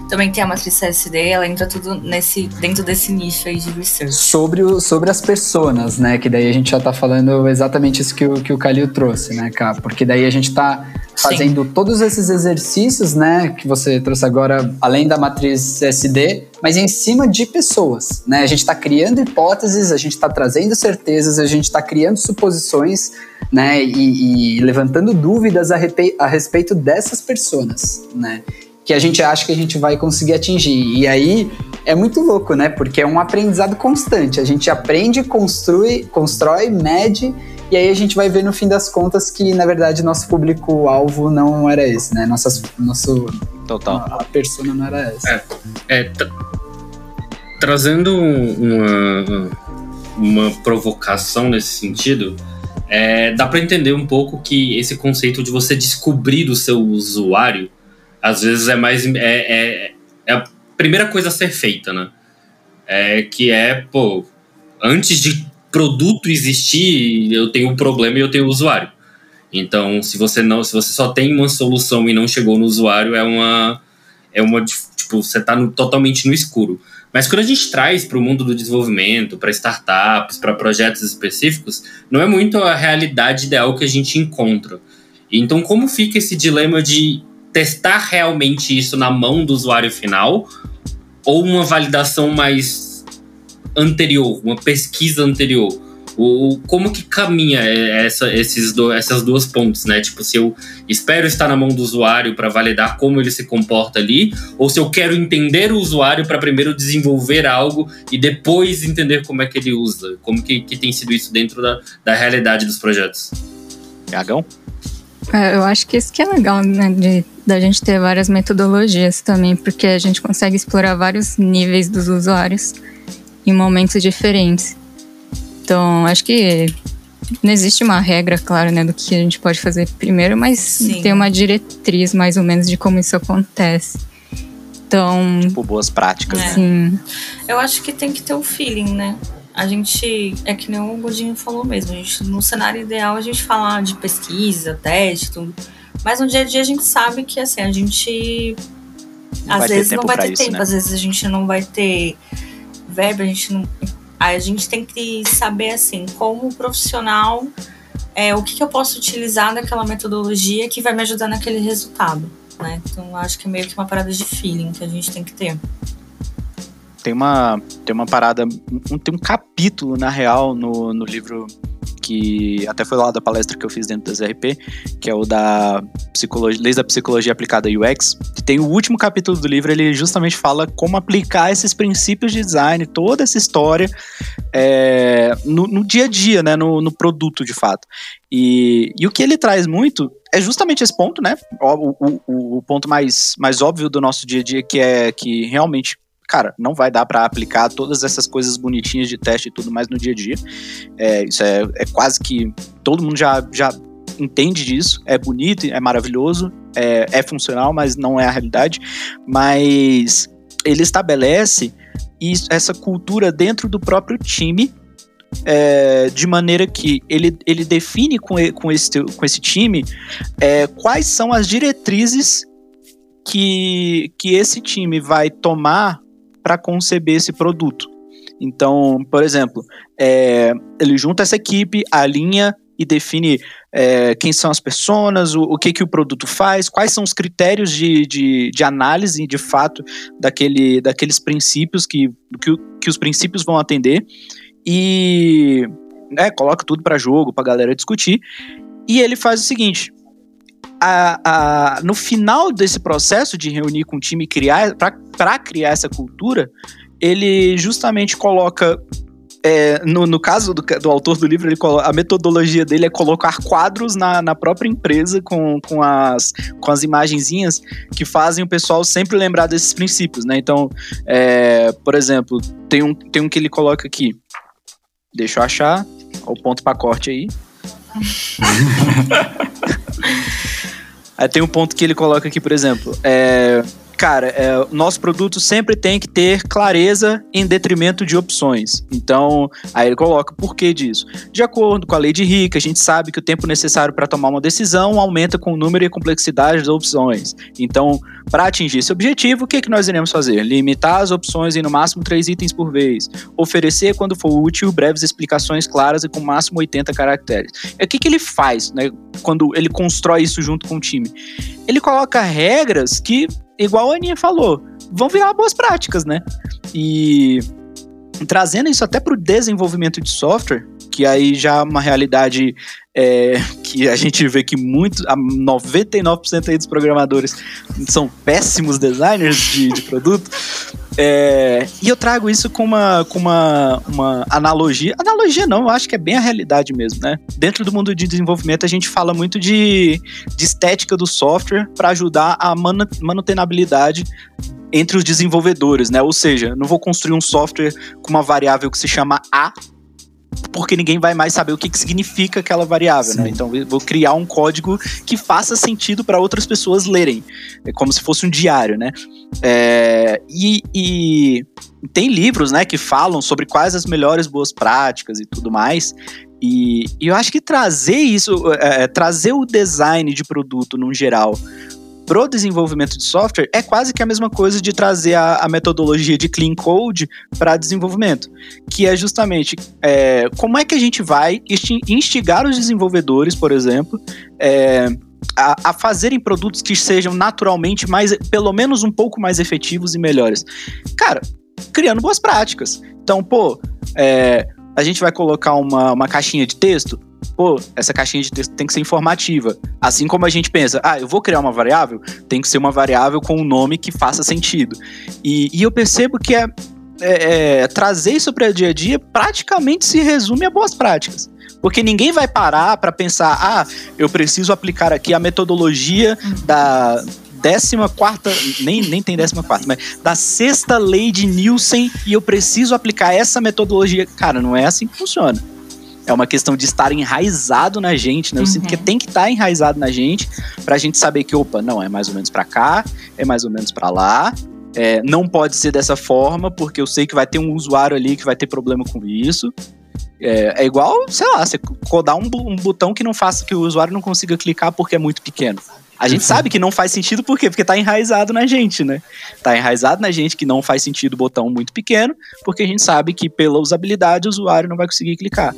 também tem a matriz CSD, ela entra tudo nesse, dentro desse nicho aí de research. Sobre, o, sobre as pessoas, né? Que daí a gente já tá falando exatamente isso que o, que o Calil trouxe, né, Cá? Porque daí a gente tá fazendo Sim. todos esses exercícios, né, que você trouxe agora, além da matriz CSD, mas em cima de pessoas, né? A gente está criando hipóteses, a gente está trazendo certezas, a gente está criando suposições, né, e, e levantando dúvidas a, a respeito dessas pessoas, né? Que a gente acha que a gente vai conseguir atingir. E aí é muito louco, né? Porque é um aprendizado constante. A gente aprende, construi, constrói, mede e aí a gente vai ver no fim das contas que, na verdade, nosso público-alvo não era esse, né? Nossas, nosso, Total. A, a persona não era essa. É, é trazendo uma, uma provocação nesse sentido, é, dá para entender um pouco que esse conceito de você descobrir o seu usuário às vezes é mais. É, é, é a primeira coisa a ser feita, né? É, que é, pô, antes de produto existir, eu tenho um problema e eu tenho o usuário. Então, se você não, se você só tem uma solução e não chegou no usuário, é uma é uma tipo, você está totalmente no escuro. Mas quando a gente traz para o mundo do desenvolvimento, para startups, para projetos específicos, não é muito a realidade ideal que a gente encontra. Então, como fica esse dilema de testar realmente isso na mão do usuário final ou uma validação mais anterior, uma pesquisa anterior? O, como que caminha essa, esses do, essas duas pontes, né? Tipo, se eu espero estar na mão do usuário para validar como ele se comporta ali, ou se eu quero entender o usuário para primeiro desenvolver algo e depois entender como é que ele usa. Como que, que tem sido isso dentro da, da realidade dos projetos? Gagão? É, eu acho que isso que é legal, né? De, da gente ter várias metodologias também, porque a gente consegue explorar vários níveis dos usuários em momentos diferentes. Então, acho que não existe uma regra, claro, né, do que a gente pode fazer primeiro, mas Sim. tem uma diretriz mais ou menos de como isso acontece. Então. Tipo, boas práticas, é. Sim. Eu acho que tem que ter o um feeling, né? A gente, é que nem o Godinho falou mesmo, a gente, no cenário ideal a gente fala de pesquisa, teste, tudo. Mas no dia a dia a gente sabe que assim, a gente não às vezes não vai ter isso, tempo, né? às vezes a gente não vai ter verba, a gente não a gente tem que saber, assim, como profissional, é, o que, que eu posso utilizar daquela metodologia que vai me ajudar naquele resultado, né? Então, acho que é meio que uma parada de feeling que a gente tem que ter. Tem uma, tem uma parada, um, tem um capítulo, na real, no, no livro que até foi lá da palestra que eu fiz dentro das RP, que é o da psicologia, Leis da Psicologia Aplicada UX, que tem o último capítulo do livro, ele justamente fala como aplicar esses princípios de design, toda essa história é, no, no, dia a dia, né, no, no produto de fato. E, e, o que ele traz muito é justamente esse ponto, né? O, o, o, ponto mais, mais óbvio do nosso dia a dia, que é que realmente cara, não vai dar para aplicar todas essas coisas bonitinhas de teste e tudo mais no dia a dia. É, isso é, é quase que todo mundo já, já entende disso. É bonito, é maravilhoso, é, é funcional, mas não é a realidade. Mas ele estabelece isso, essa cultura dentro do próprio time é, de maneira que ele, ele define com, com, esse, com esse time é, quais são as diretrizes que, que esse time vai tomar para conceber esse produto. Então, por exemplo, é, ele junta essa equipe, alinha e define é, quem são as pessoas, o, o, que, que o produto faz, quais são os critérios de, de, de análise, de fato, daquele, daqueles princípios que, que, que os princípios vão atender e né, coloca tudo para jogo, para a galera discutir. E ele faz o seguinte: a, a, no final desse processo de reunir com o time criar, para criar essa cultura, ele justamente coloca. É, no, no caso do, do, autor do livro, ele a metodologia dele é colocar quadros na, na própria empresa com, com, as, com as imagenzinhas que fazem o pessoal sempre lembrar desses princípios, né? Então, é, por exemplo, tem um, tem um que ele coloca aqui. Deixa eu achar o ponto para corte aí. Aí tem um ponto que ele coloca aqui, por exemplo. É, cara, é, nosso produto sempre tem que ter clareza em detrimento de opções. Então, aí ele coloca por que disso. De acordo com a lei de Rica, a gente sabe que o tempo necessário para tomar uma decisão aumenta com o número e complexidade das opções. Então, para atingir esse objetivo, o que, que nós iremos fazer? Limitar as opções em no máximo três itens por vez. Oferecer, quando for útil, breves explicações claras e com máximo 80 caracteres. E o que, que ele faz né, quando ele constrói isso junto com o time? Ele coloca regras que igual a Aninha falou, vão virar boas práticas, né? E trazendo isso até para o desenvolvimento de software, que aí já é uma realidade é, que a gente vê que muito, 99% aí dos programadores são péssimos designers de, de produto. É, e eu trago isso com uma, com uma, uma analogia. Analogia não, eu acho que é bem a realidade mesmo, né? Dentro do mundo de desenvolvimento, a gente fala muito de, de estética do software para ajudar a manutenabilidade entre os desenvolvedores, né? Ou seja, não vou construir um software com uma variável que se chama A porque ninguém vai mais saber o que, que significa aquela variável, né? Então eu vou criar um código que faça sentido para outras pessoas lerem, é como se fosse um diário, né? É, e, e tem livros, né, que falam sobre quais as melhores boas práticas e tudo mais. E, e eu acho que trazer isso, é, trazer o design de produto no geral pro desenvolvimento de software é quase que a mesma coisa de trazer a, a metodologia de clean code para desenvolvimento, que é justamente é, como é que a gente vai instigar os desenvolvedores, por exemplo, é, a, a, fazerem produtos que sejam naturalmente mais, pelo menos um pouco mais efetivos e melhores. Cara, criando boas práticas. Então, pô, é, a gente vai colocar uma, uma caixinha de texto pô, essa caixinha de texto tem que ser informativa. Assim como a gente pensa, ah, eu vou criar uma variável, tem que ser uma variável com um nome que faça sentido. E, e eu percebo que é, é, é trazer isso para o dia a dia praticamente se resume a boas práticas. Porque ninguém vai parar para pensar, ah, eu preciso aplicar aqui a metodologia da décima quarta, nem, nem tem décima quarta, mas da sexta lei de Nielsen e eu preciso aplicar essa metodologia. Cara, não é assim que funciona. É uma questão de estar enraizado na gente, né? Eu uhum. sinto que tem que estar enraizado na gente pra gente saber que, opa, não, é mais ou menos pra cá, é mais ou menos pra lá. É, não pode ser dessa forma, porque eu sei que vai ter um usuário ali que vai ter problema com isso. É, é igual, sei lá, você codar um, um, botão que não faça que o usuário não consiga clicar porque é muito pequeno. A gente sabe que não faz sentido por quê? Porque tá enraizado na gente, né? Tá enraizado na gente que não faz sentido o botão muito pequeno, porque a gente sabe que pela usabilidade o usuário não vai conseguir clicar.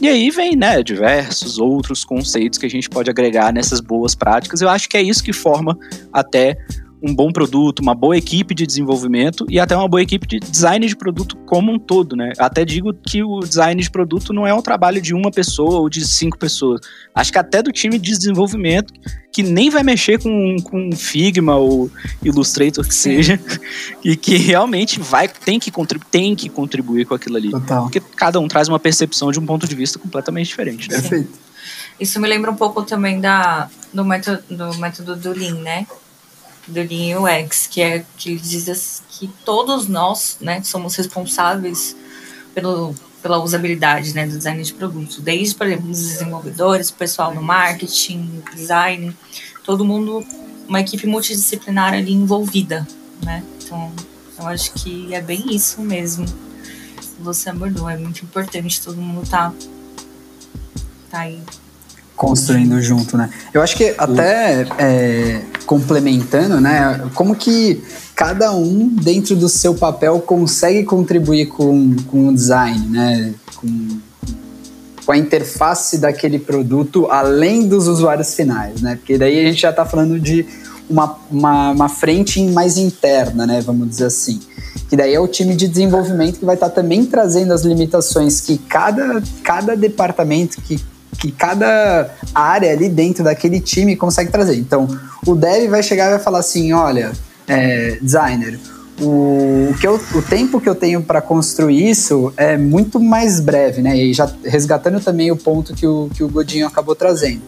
E aí vem, né, diversos outros conceitos que a gente pode agregar nessas boas práticas. Eu acho que é isso que forma até um bom produto, uma boa equipe de desenvolvimento e até uma boa equipe de design de produto como um todo, né? Até digo que o design de produto não é um trabalho de uma pessoa ou de cinco pessoas. Acho que até do time de desenvolvimento que nem vai mexer com, com Figma ou Illustrator que seja e que realmente vai tem que contribuir tem que contribuir com aquilo ali, Total. porque cada um traz uma percepção de um ponto de vista completamente diferente. Né? Perfeito. Isso me lembra um pouco também da do método do método do Lean, né? Do Lean UX, que é que diz que todos nós, né, somos responsáveis pelo, pela usabilidade, né, do design de produtos, desde, por exemplo, os desenvolvedores, o pessoal no marketing, design, todo mundo, uma equipe multidisciplinar ali envolvida, né? Então, eu acho que é bem isso mesmo. Você abordou, é muito importante todo mundo tá tá aí construindo junto, né? Eu acho que até é, complementando, né? Como que cada um dentro do seu papel consegue contribuir com, com o design, né? Com, com a interface daquele produto além dos usuários finais, né? Porque daí a gente já está falando de uma, uma, uma, frente mais interna, né? Vamos dizer assim. Que daí é o time de desenvolvimento que vai estar tá também trazendo as limitações que cada, cada departamento, que que cada área ali dentro daquele time consegue trazer. Então, o dev vai chegar e vai falar assim: olha, é, designer, o, que eu, o tempo que eu tenho para construir isso é muito mais breve, né? E já resgatando também o ponto que o, que o Godinho acabou trazendo.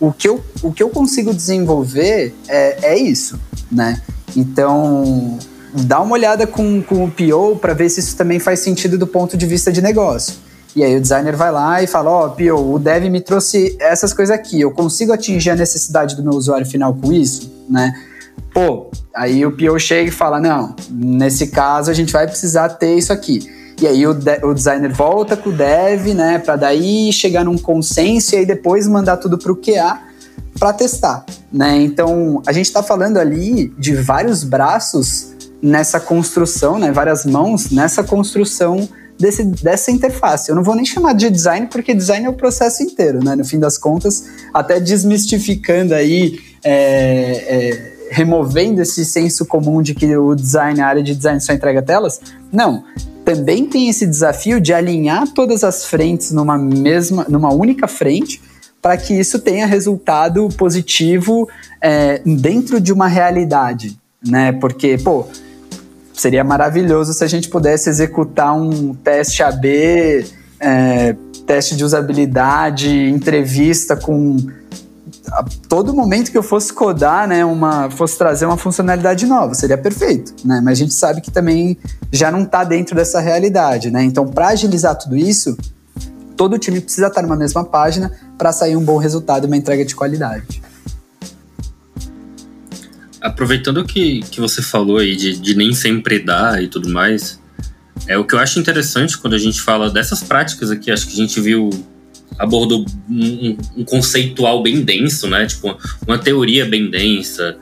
O que eu, o que eu consigo desenvolver é, é isso, né? Então, dá uma olhada com, com o PO para ver se isso também faz sentido do ponto de vista de negócio. E aí o designer vai lá e fala, ó, oh, Pio, o dev me trouxe essas coisas aqui, eu consigo atingir a necessidade do meu usuário final com isso, né? Pô, aí o Pio chega e fala, não, nesse caso a gente vai precisar ter isso aqui. E aí o, de o designer volta com o dev, né, para daí chegar num consenso e aí depois mandar tudo pro QA para testar, né? Então, a gente está falando ali de vários braços nessa construção, né, várias mãos nessa construção desse, dessa interface. Eu não vou nem chamar de design, porque design é o processo inteiro, né? No fim das contas, até desmistificando aí, é, é, removendo esse senso comum de que o design, a área de design só entrega telas. Não, também tem esse desafio de alinhar todas as frentes numa mesma, numa única frente, para que isso tenha resultado positivo é, dentro de uma realidade, né? Porque, pô, seria maravilhoso se a gente pudesse executar um teste AB, é, teste de usabilidade, entrevista com a todo momento que eu fosse codar, né, uma, fosse trazer uma funcionalidade nova, seria perfeito, né? Mas a gente sabe que também já não está dentro dessa realidade, né? Então, para agilizar tudo isso, todo time precisa estar numa mesma página para sair um bom resultado e uma entrega de qualidade. Aproveitando que, que você falou aí de, de nem sempre dar e tudo mais, é o que eu acho interessante quando a gente fala dessas práticas aqui, acho que a gente viu abordou um, um, conceitual bem denso, né? Tipo, uma teoria bem densa,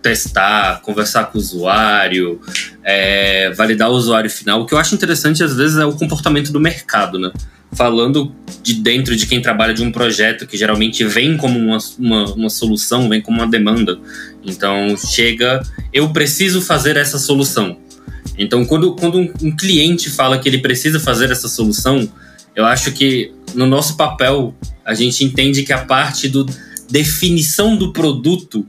testar, conversar com o usuário, é, validar o usuário final. O que eu acho interessante, às vezes, é o comportamento do mercado, né? Falando de dentro de quem trabalha de um projeto que geralmente vem como uma, uma, uma solução, vem como uma demanda. Então, chega, eu preciso fazer essa solução. Então, quando, quando um, um cliente fala que ele precisa fazer essa solução, eu acho que no nosso papel a gente entende que a parte do definição do produto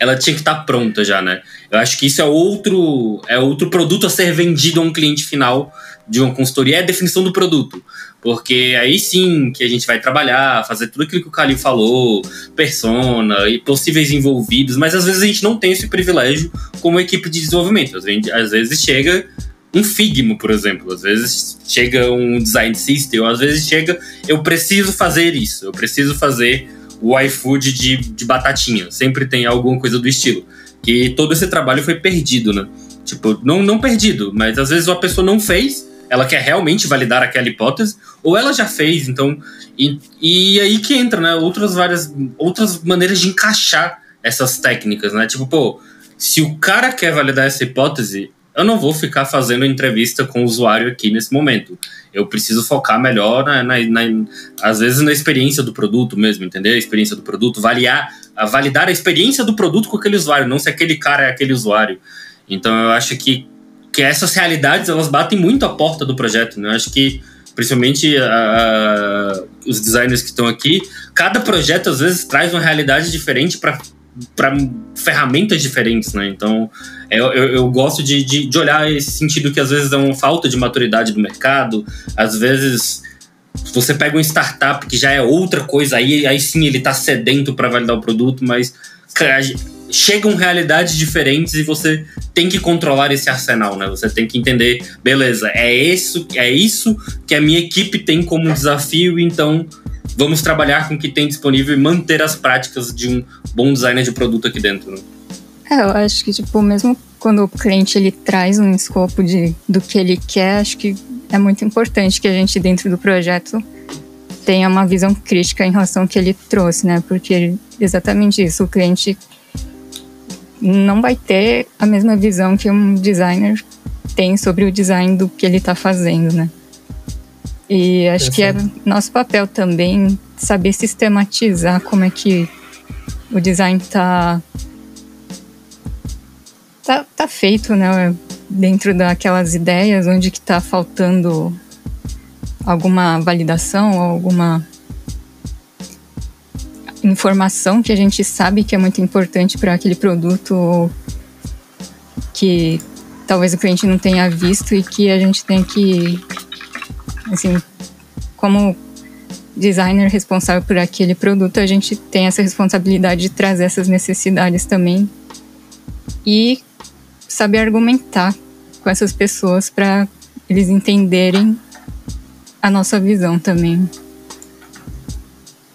ela tinha que estar tá pronta já, né? Eu acho que isso é outro é outro produto a ser vendido a um cliente final de uma consultoria é a definição do produto. Porque aí sim que a gente vai trabalhar, fazer tudo aquilo que o Calil falou, persona e possíveis envolvidos, mas às vezes a gente não tem esse privilégio como equipe de desenvolvimento. Às vezes chega um Figma, por exemplo. Às vezes chega um design system, às vezes chega, eu preciso fazer isso, eu preciso fazer o iFood de, de batatinha. Sempre tem alguma coisa do estilo. Que todo esse trabalho foi perdido, né? Tipo, não, não perdido, mas às vezes uma pessoa não fez, ela quer realmente validar aquela hipótese, ou ela já fez, então. E, e aí que entra, né? Outras várias. Outras maneiras de encaixar essas técnicas, né? Tipo, pô, se o cara quer validar essa hipótese, eu não vou ficar fazendo entrevista com o usuário aqui nesse momento. Eu preciso focar melhor, na, na, na, às vezes, na experiência do produto mesmo, entender? A experiência do produto, validar a validar a experiência do produto com aquele usuário, não se aquele cara é aquele usuário. Então, eu acho que, que essas realidades, elas batem muito a porta do projeto, né? Eu acho que, principalmente a, os designers que estão aqui, cada projeto, às vezes, traz uma realidade diferente para para ferramentas diferentes, né? Então, eu, eu, eu gosto de, de, de, olhar esse sentido que às vezes é uma falta de maturidade do mercado, às vezes você pega uma startup que já é outra coisa, aí, aí sim ele está sedento para validar o produto, mas chegam realidades diferentes e você tem que controlar esse arsenal, né? Você tem que entender, beleza, é isso, é isso que a minha equipe tem como desafio, então vamos trabalhar com o que tem disponível e manter as práticas de um bom designer de produto aqui dentro. Né? É, eu acho que, tipo, mesmo quando o cliente ele traz um escopo de, do que ele quer, acho que é muito importante que a gente, dentro do projeto, tenha uma visão crítica em relação ao que ele trouxe, né? Porque exatamente isso, o cliente não vai ter a mesma visão que um designer tem sobre o design do que ele está fazendo, né? E acho que é nosso papel também saber sistematizar como é que o design tá tá, tá feito, né? Dentro daquelas ideias onde que tá faltando alguma validação ou alguma informação que a gente sabe que é muito importante para aquele produto que talvez o cliente não tenha visto e que a gente tem que Assim, como designer responsável por aquele produto, a gente tem essa responsabilidade de trazer essas necessidades também e saber argumentar com essas pessoas para eles entenderem a nossa visão também.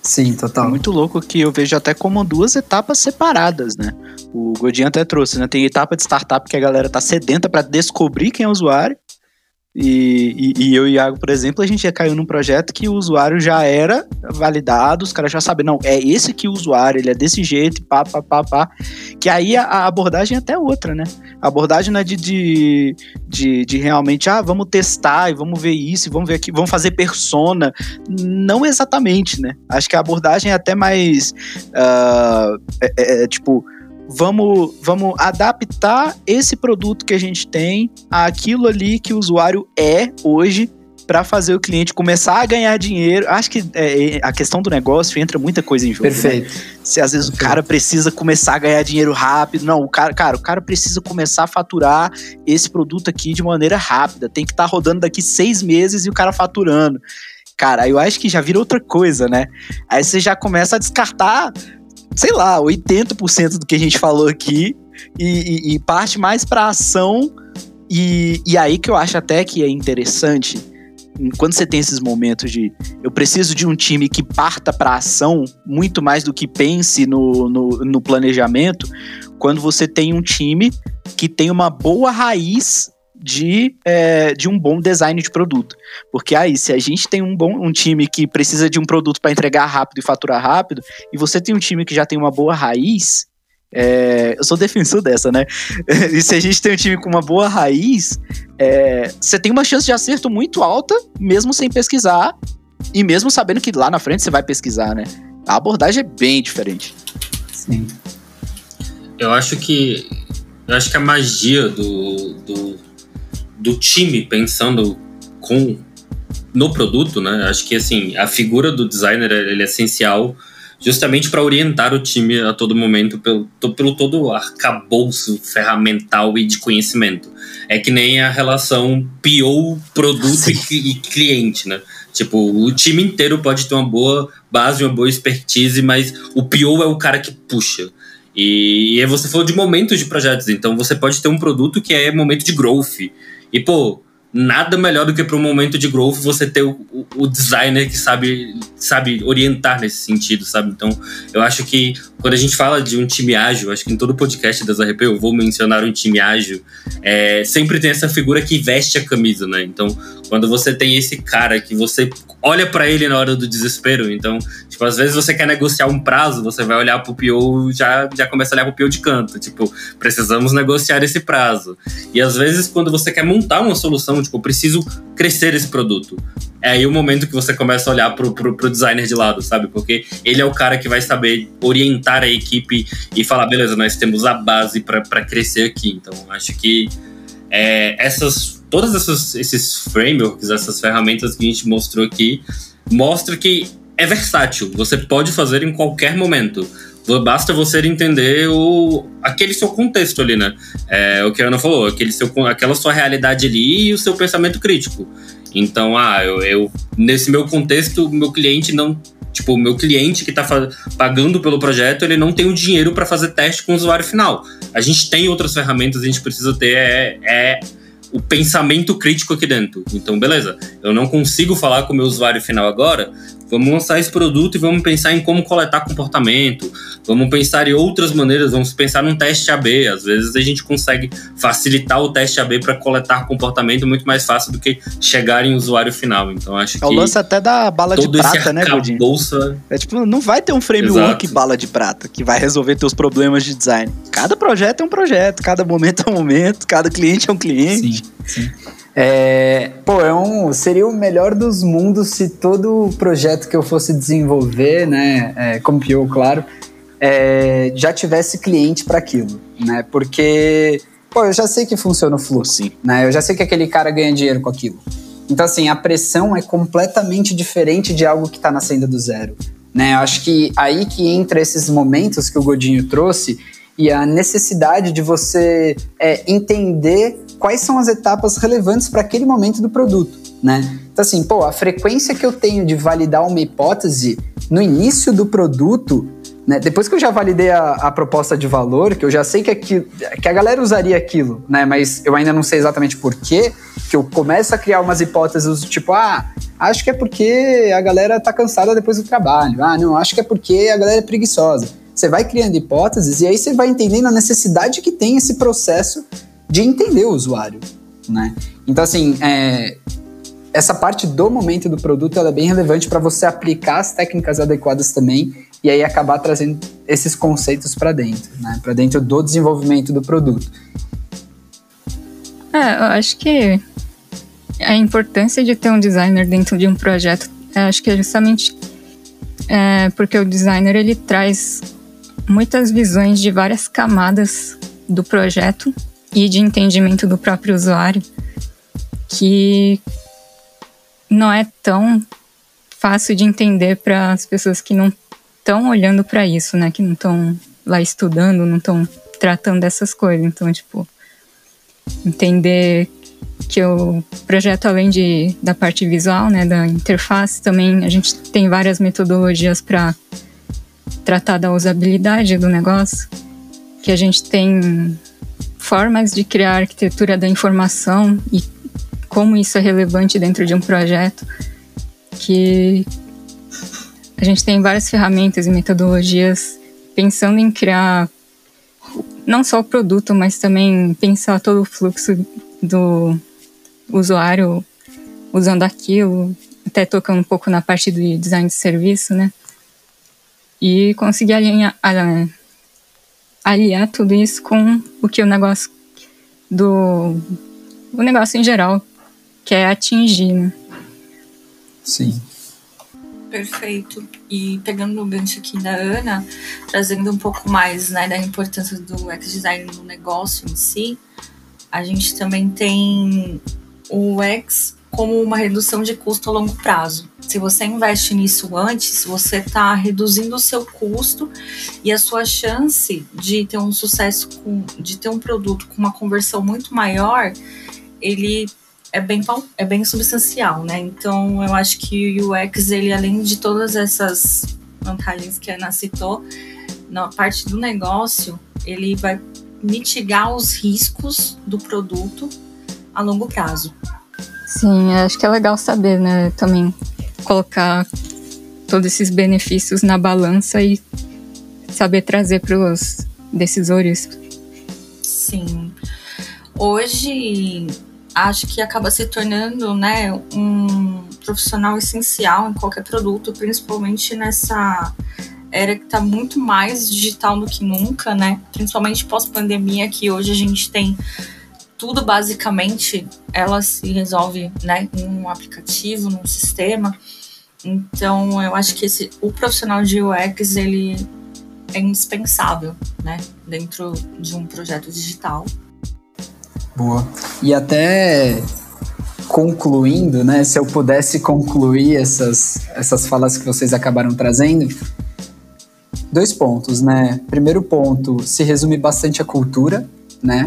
Sim, total. É muito louco que eu vejo até como duas etapas separadas, né? O Godinho até trouxe, né? Tem etapa de startup que a galera tá sedenta para descobrir quem é o usuário e, e, e, eu e Iago, por exemplo, a gente já caiu num projeto que o usuário já era validado, os caras já sabem, não, é esse que o usuário, ele é desse jeito, pá, pá, pá, pá. Que aí a, a abordagem é até outra, né? A abordagem não é de, de, de, de, realmente, ah, vamos testar e vamos ver isso, vamos ver aqui, vamos fazer persona. Não exatamente, né? Acho que a abordagem é até mais, uh, é, é, tipo, vamos, vamos adaptar esse produto que a gente tem àquilo ali que o usuário é hoje para fazer o cliente começar a ganhar dinheiro. Acho que é, é, a questão do negócio entra muita coisa em jogo. Né? Perfeito. Né? Se às vezes Perfeito. o cara precisa começar a ganhar dinheiro rápido. Não, o cara, cara, o cara precisa começar a faturar esse produto aqui de maneira rápida. Tem que estar tá rodando daqui seis meses e o cara faturando. Cara, eu acho que já vira outra coisa, né? Aí você já começa a descartar sei lá, 80% do que a gente falou aqui e, e, e parte mais para ação. E, e aí que eu acho até que é interessante quando você tem esses momentos de eu preciso de um time que parta para ação muito mais do que pense no, no, no planejamento, quando você tem um time que tem uma boa raiz de, é, de um bom design de produto. Porque aí, se a gente tem um bom um time que precisa de um produto para entregar rápido e faturar rápido, e você tem um time que já tem uma boa raiz, é, eu sou defensor dessa, né? e se a gente tem um time com uma boa raiz, é, você tem uma chance de acerto muito alta, mesmo sem pesquisar, e mesmo sabendo que lá na frente você vai pesquisar, né? A abordagem é bem diferente. Sim. Eu acho que. Eu acho que a magia do, do, do time pensando com no produto, né? Acho que assim, a figura do designer ele é essencial justamente para orientar o time a todo momento pelo, pelo todo arcabouço ferramental e de conhecimento. É que nem a relação PO produto e, e, cliente, né? Tipo, o time inteiro pode ter uma boa base, uma boa expertise, mas o PO é o cara que puxa. E, e você falou de momentos de projetos, então você pode ter um produto que é momento de growth. E, pô, nada melhor do que para um momento de growth você ter o, o, designer que sabe, sabe orientar nesse sentido, sabe? Então, eu acho que quando a gente fala de um time ágil, acho que em todo podcast das RP eu vou mencionar um time ágil, é, sempre tem essa figura que veste a camisa, né? Então, quando você tem esse cara que você olha para ele na hora do desespero, então, tipo, às vezes você quer negociar um prazo, você vai olhar pro PO, já, já começa a olhar pro PO de canto, tipo, precisamos negociar esse prazo. E às vezes, quando você quer montar uma solução, tipo, preciso crescer esse produto. É aí o momento que você começa a olhar pro, pro, pro designer de lado, sabe? Porque ele é o cara que vai saber orientar a equipe e falar, beleza, nós temos a base para crescer aqui. Então, acho que é, essas todos esses, esses frameworks, essas ferramentas que a gente mostrou aqui, mostra que é versátil. Você pode fazer em qualquer momento. Basta você entender o, aquele seu contexto ali, né? É, o que a Ana falou, aquele seu, aquela sua realidade ali e o seu pensamento crítico. Então, ah, eu, eu nesse meu contexto, meu cliente não Tipo, o meu cliente que está pagando pelo projeto, ele não tem o dinheiro para fazer teste com o usuário final. A gente tem outras ferramentas, a gente precisa ter é, é o pensamento crítico aqui dentro. Então, beleza, eu não consigo falar com o meu usuário final agora, Vamos lançar esse produto e vamos pensar em como coletar comportamento. Vamos pensar em outras maneiras. Vamos pensar num teste AB. Às vezes a gente consegue facilitar o teste AB para coletar comportamento muito mais fácil do que chegar em usuário final. Então acho que. É o lance até da bala de prata, né, Godinho? Bolsa... É tipo, não vai ter um framework Exato. bala de prata que vai resolver teus problemas de design. Cada projeto é um projeto, cada momento é um momento, cada cliente é um cliente. Sim, sim. É, pô, é um, seria o melhor dos mundos se todo projeto que eu fosse desenvolver, né, é, como PO, claro, é, já tivesse cliente para aquilo, né? Porque, pô, eu já sei que funciona o fluxo, Sim. né? Eu já sei que aquele cara ganha dinheiro com aquilo. Então, assim, a pressão é completamente diferente de algo que está nascendo do zero, né? Eu acho que aí que entra esses momentos que o Godinho trouxe e a necessidade de você é, entender quais são as etapas relevantes para aquele momento do produto, né? Então, assim, pô, a frequência que eu tenho de validar uma hipótese no início do produto, né? Depois que eu já validei a, a proposta de valor, que eu já sei que, aquilo, que a galera usaria aquilo, né? Mas eu ainda não sei exatamente por quê, que eu começo a criar umas hipóteses tipo, ah, acho que é porque a galera tá cansada depois do trabalho. Ah, não, acho que é porque a galera é preguiçosa. Você vai criando hipóteses e aí você vai entendendo a necessidade que tem esse processo de entender o usuário, né? Então, assim, é, essa parte do momento do produto é bem relevante para você aplicar as técnicas adequadas também e aí acabar trazendo esses conceitos para dentro, né? Para dentro do desenvolvimento do produto. É, eu acho que a importância de ter um designer dentro de um projeto, acho que é justamente é, porque o designer ele traz muitas visões de várias camadas do projeto e de entendimento do próprio usuário que não é tão fácil de entender para as pessoas que não estão olhando para isso, né? Que não estão lá estudando, não estão tratando dessas coisas. Então, tipo, entender que o projeto, além de, da parte visual, né, da interface, também a gente tem várias metodologias para tratar da usabilidade do negócio, que a gente tem formas de criar arquitetura da informação e como isso é relevante dentro de um projeto, que a gente tem várias ferramentas e metodologias pensando em criar não só o produto, mas também pensar todo o fluxo do usuário usando aquilo, até tocando um pouco na parte do design de serviço, né? E conseguir alinhar, aliar tudo isso com o que o negócio do o negócio em geral quer atingir, né? Sim. Perfeito. E pegando o gancho aqui da Ana, trazendo um pouco mais né, da importância do UX design no negócio em si, a gente também tem o UX como uma redução de custo a longo prazo. Se você investe nisso antes, você está reduzindo o seu custo e a sua chance de ter um sucesso, com, de ter um produto com uma conversão muito maior, ele é bem, é bem substancial, né? Então eu acho que o UX, ele além de todas essas vantagens que a Ana citou, na parte do negócio, ele vai mitigar os riscos do produto a longo prazo. Sim, acho que é legal saber, né? Também colocar todos esses benefícios na balança e saber trazer para os decisores. Sim. Hoje acho que acaba se tornando, né, um profissional essencial em qualquer produto, principalmente nessa era que está muito mais digital do que nunca, né? Principalmente pós-pandemia, que hoje a gente tem tudo basicamente ela se resolve né, em um aplicativo, num sistema. Então eu acho que esse, o profissional de UX ele é indispensável né, dentro de um projeto digital. Boa. E até concluindo, né, se eu pudesse concluir essas, essas falas que vocês acabaram trazendo, dois pontos, né? Primeiro ponto, se resume bastante a cultura, né?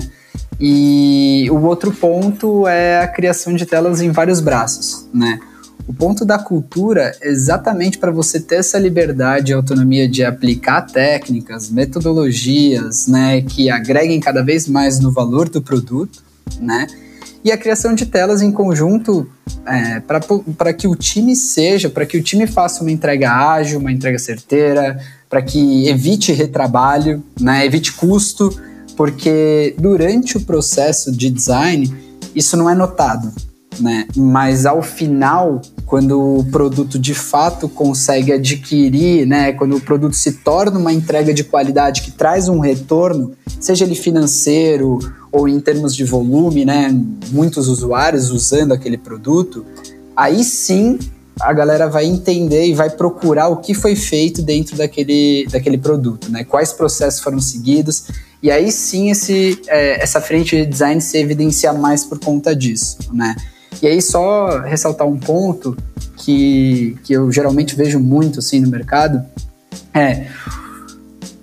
E o outro ponto é a criação de telas em vários braços, né? O ponto da cultura é exatamente para você ter essa liberdade e autonomia de aplicar técnicas, metodologias, né, que agreguem cada vez mais no valor do produto, né? E a criação de telas em conjunto é, para que o time seja, para que o time faça uma entrega ágil, uma entrega certeira, para que evite retrabalho, né, evite custo, porque durante o processo de design isso não é notado, né? Mas ao final, quando o produto de fato consegue adquirir, né, quando o produto se torna uma entrega de qualidade que traz um retorno, seja ele financeiro ou em termos de volume, né, muitos usuários usando aquele produto, aí sim a galera vai entender e vai procurar o que foi feito dentro daquele, daquele produto, né? Quais processos foram seguidos e aí sim esse, é, essa frente de design se evidencia mais por conta disso, né? E aí só ressaltar um ponto que, que eu geralmente vejo muito assim no mercado é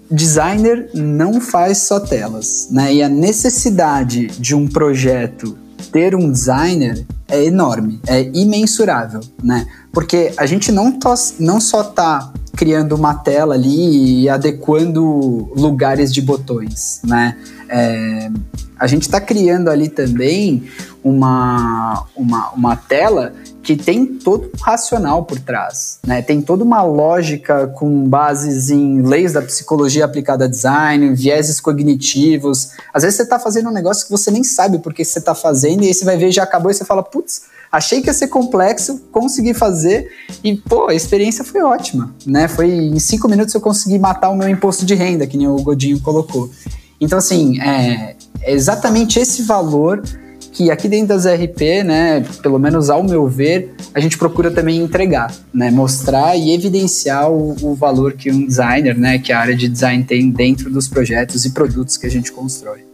designer não faz só telas, né? E a necessidade de um projeto ter um designer é enorme, é imensurável, né? Porque a gente não, não só tá criando uma tela ali e adequando lugares de botões, né? É, a gente está criando ali também uma, uma, uma tela que tem todo um racional por trás, né? Tem toda uma lógica com bases em leis da psicologia aplicada a design, vieses cognitivos. Às vezes você está fazendo um negócio que você nem sabe porque você está fazendo e aí você vai ver já acabou e você fala, putz, Achei que ia ser complexo, consegui fazer e, pô, a experiência foi ótima, né? Foi em cinco minutos eu consegui matar o meu imposto de renda, que nem o Godinho colocou. Então, assim, é, é exatamente esse valor que aqui dentro das RP, né, pelo menos ao meu ver, a gente procura também entregar, né, mostrar e evidenciar o, o, valor que um designer, né, que a área de design tem dentro dos projetos e produtos que a gente constrói.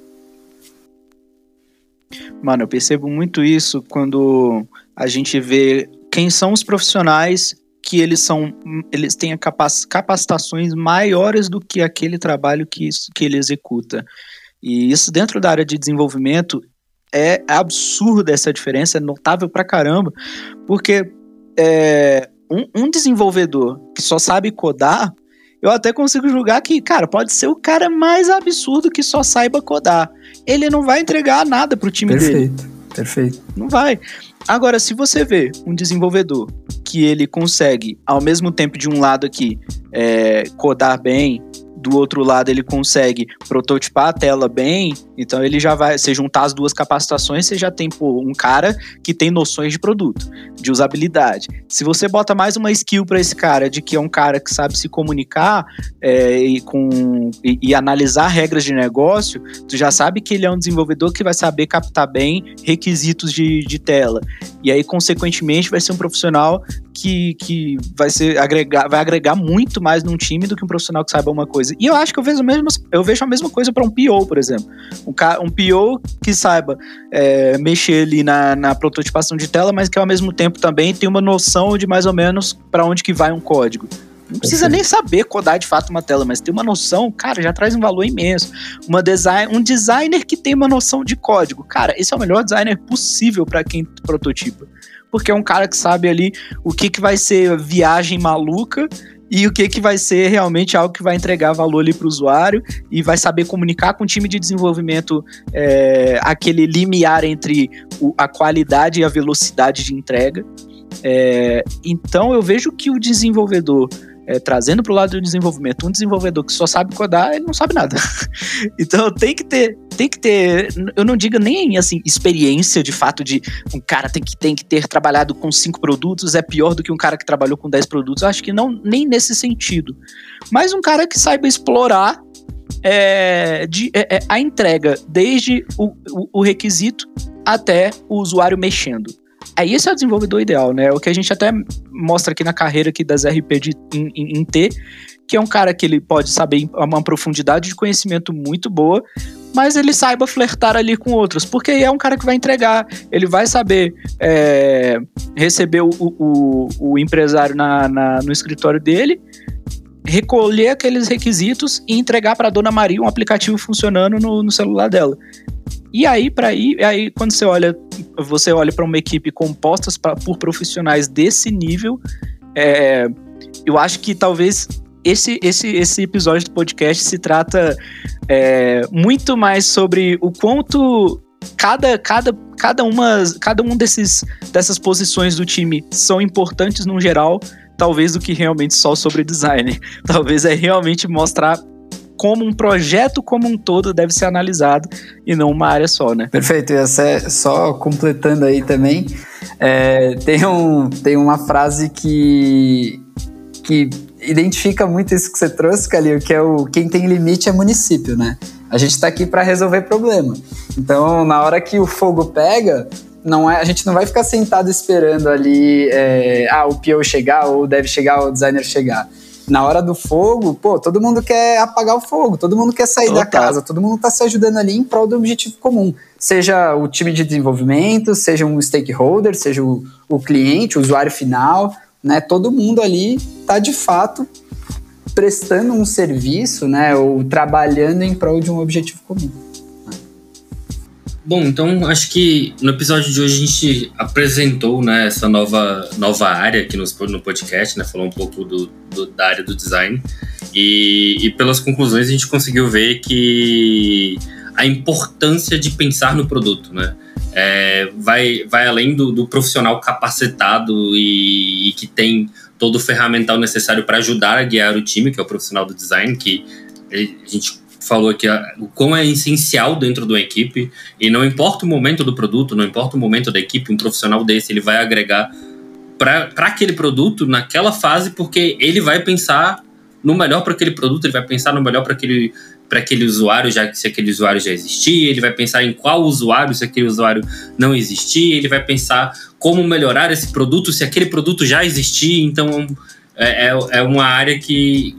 Mano, eu percebo muito isso quando a gente vê quem são os profissionais que eles são eles têm capacitações maiores do que aquele trabalho que, que ele executa. E isso dentro da área de desenvolvimento é absurda essa diferença, é notável pra caramba, porque é, um, um desenvolvedor que só sabe codar, eu até consigo julgar que, cara, pode ser o cara mais absurdo que só saiba codar ele não vai entregar nada pro time Perfeito. dele. Perfeito. Não vai. Agora, se você vê um desenvolvedor que ele consegue, ao mesmo tempo de um lado aqui, é, codar bem, do outro lado ele consegue prototipar a tela bem, então ele já vai, se juntar as duas capacitações, você já tem pô, um cara que tem noções de produto, de usabilidade. Se você bota mais uma skill para esse cara, de que é um cara que sabe se comunicar é, e, com, e, e, analisar regras de negócio, tu já sabe que ele é um desenvolvedor que vai saber captar bem requisitos de, de tela. E aí, consequentemente, vai ser um profissional que, que vai, ser agregar, vai agregar muito mais num time do que um profissional que saiba uma coisa coisa. E eu acho que eu vejo, mesmo, eu vejo a mesma coisa para um PO, por exemplo. Um, um PO que saiba é, mexer ali na, na prototipação de tela, mas que ao mesmo tempo também tem uma noção de mais ou menos para onde que vai um código. Não precisa nem saber codar de fato uma tela, mas ter uma noção, cara, já traz um valor imenso. Uma design, um designer que tem uma noção de código, cara, esse é o melhor designer possível para quem prototipa. Porque é um cara que sabe ali o que, que vai ser viagem maluca e o que, que vai ser realmente algo que vai entregar valor ali para o usuário e vai saber comunicar com o time de desenvolvimento é, aquele limiar entre o, a qualidade e a velocidade de entrega. É, então eu vejo que o desenvolvedor é, trazendo para o lado do desenvolvimento um desenvolvedor que só sabe codar, ele não sabe nada. então tem que ter, tem que ter, eu não digo nem assim experiência de fato de um cara tem que tem que ter trabalhado com cinco produtos é pior do que um cara que trabalhou com dez produtos. Eu acho que não nem nesse sentido, mas um cara que saiba explorar é, de, é, é a entrega desde o, o, o requisito até o usuário mexendo. Aí esse é o desenvolvedor ideal, né? O que a gente até mostra aqui na carreira aqui das RP de, em, em, em T, que é um cara que ele pode saber uma profundidade de conhecimento muito boa, mas ele saiba flertar ali com outros, porque é um cara que vai entregar, ele vai saber é, receber o, o, o empresário na, na, no escritório dele, recolher aqueles requisitos e entregar para a dona Maria um aplicativo funcionando no, no celular dela. E aí, para ir, aí quando você olha, você olha para uma equipe composta pra, por profissionais desse nível, é, eu acho que talvez esse, esse, esse episódio do podcast se trata é, muito mais sobre o quanto cada, cada, cada, uma, cada um desses, dessas posições do time são importantes no geral, talvez do que realmente só sobre design. Talvez é realmente mostrar como um projeto como um todo deve ser analisado e não uma área só, né? Perfeito. E só completando aí também, é, tem, um, tem uma frase que, que identifica muito isso que você trouxe, Calil, que é o quem tem limite é município, né? A gente está aqui para resolver problema. Então, na hora que o fogo pega, não é, a gente não vai ficar sentado esperando ali é, ah, o PO chegar ou deve chegar o designer chegar na hora do fogo, pô, todo mundo quer apagar o fogo, todo mundo quer sair Total. da casa, todo mundo tá se ajudando ali em prol do objetivo comum. Seja o time de desenvolvimento, seja um stakeholder, seja o, o cliente, o usuário final, né? Todo mundo ali tá de fato prestando um serviço, né? Ou trabalhando em prol de um objetivo comum. Bom, então acho que no episódio de hoje a gente apresentou né, essa nova, nova área aqui no, no podcast, né? Falou um pouco do, do da área do design. E, e, pelas conclusões a gente conseguiu ver que a importância de pensar no produto, né? É, vai, vai além do, do profissional capacitado e, e, que tem todo o ferramental necessário para ajudar a guiar o time, que é o profissional do design, que a gente falou aqui o quão é essencial dentro de uma equipe e não importa o momento do produto, não importa o momento da equipe, um profissional desse ele vai agregar para aquele produto naquela fase porque ele vai pensar no melhor para aquele produto, ele vai pensar no melhor para aquele para aquele usuário, já que se aquele usuário já existia, ele vai pensar em qual usuário, se aquele usuário não existia, ele vai pensar como melhorar esse produto se aquele produto já existia. Então, é, é, é uma área que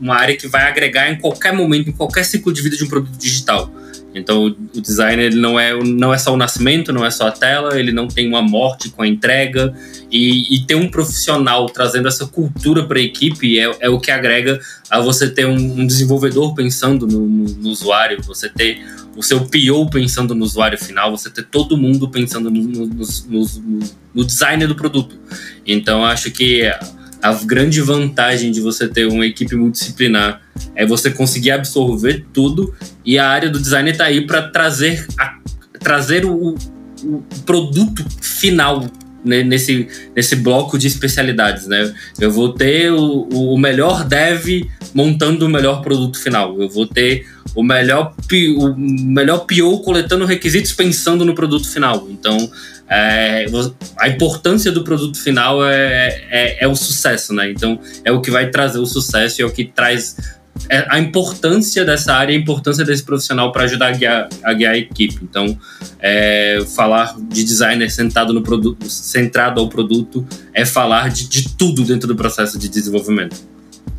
uma área que vai agregar em qualquer momento, em qualquer ciclo de vida de um produto digital. Então, o design ele não, é, não é só o nascimento, não é só a tela, ele não tem uma morte com a entrega. E, e ter um profissional trazendo essa cultura para a equipe é, é, o que agrega a você ter um, um desenvolvedor pensando no, no, no, usuário, você ter o seu PO pensando no usuário final, você ter todo mundo pensando no, no, no design do produto. Então, acho que a grande vantagem de você ter uma equipe multidisciplinar é você conseguir absorver tudo e a área do design está aí para trazer, a, trazer o, o produto final né, nesse, nesse bloco de especialidades, né? Eu vou ter o, o melhor dev montando o melhor produto final. Eu vou ter o melhor, o melhor PO coletando requisitos pensando no produto final. Então, é, a importância do produto final é, é, é, o sucesso, né? Então, é o que vai trazer o sucesso e é o que traz é, a importância dessa área, a importância desse profissional para ajudar a guiar, a guiar a equipe. Então, é, falar de designer sentado no produto, centrado ao produto, é falar de, de tudo dentro do processo de desenvolvimento.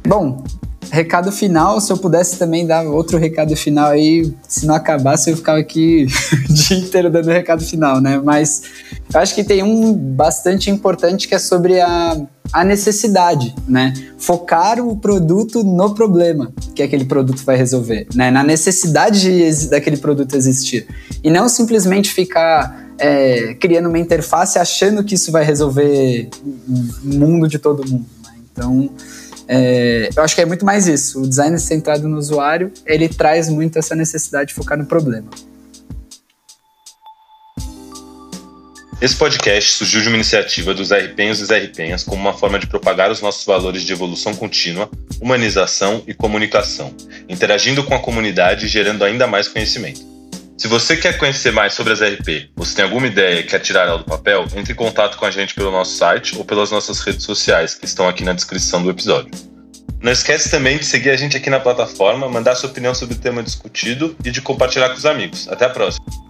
Bom, recado final, se eu pudesse também dar outro recado final aí, se não acabasse eu ficava aqui o dia inteiro dando recado final, né? Mas eu acho que tem um bastante importante que é sobre a, a necessidade, né? Focar o produto no problema que aquele produto vai resolver, né? Na necessidade de, daquele produto existir. E não simplesmente ficar é, criando uma interface achando que isso vai resolver o mundo de todo mundo. Né? Então, é, eu acho que é muito mais isso. O design centrado no usuário, ele traz muito essa necessidade de focar no problema. Esse podcast surgiu de uma iniciativa dos RPenhos e RPenhas como uma forma de propagar os nossos valores de evolução contínua, humanização e comunicação, interagindo com a comunidade e gerando ainda mais conhecimento. Se você quer conhecer mais sobre as RP, se tem alguma ideia e quer tirar ela do papel, entre em contato com a gente pelo nosso site ou pelas nossas redes sociais, que estão aqui na descrição do episódio. Não esquece também de seguir a gente aqui na plataforma, mandar sua opinião sobre o tema discutido e de compartilhar com os amigos. Até a próxima!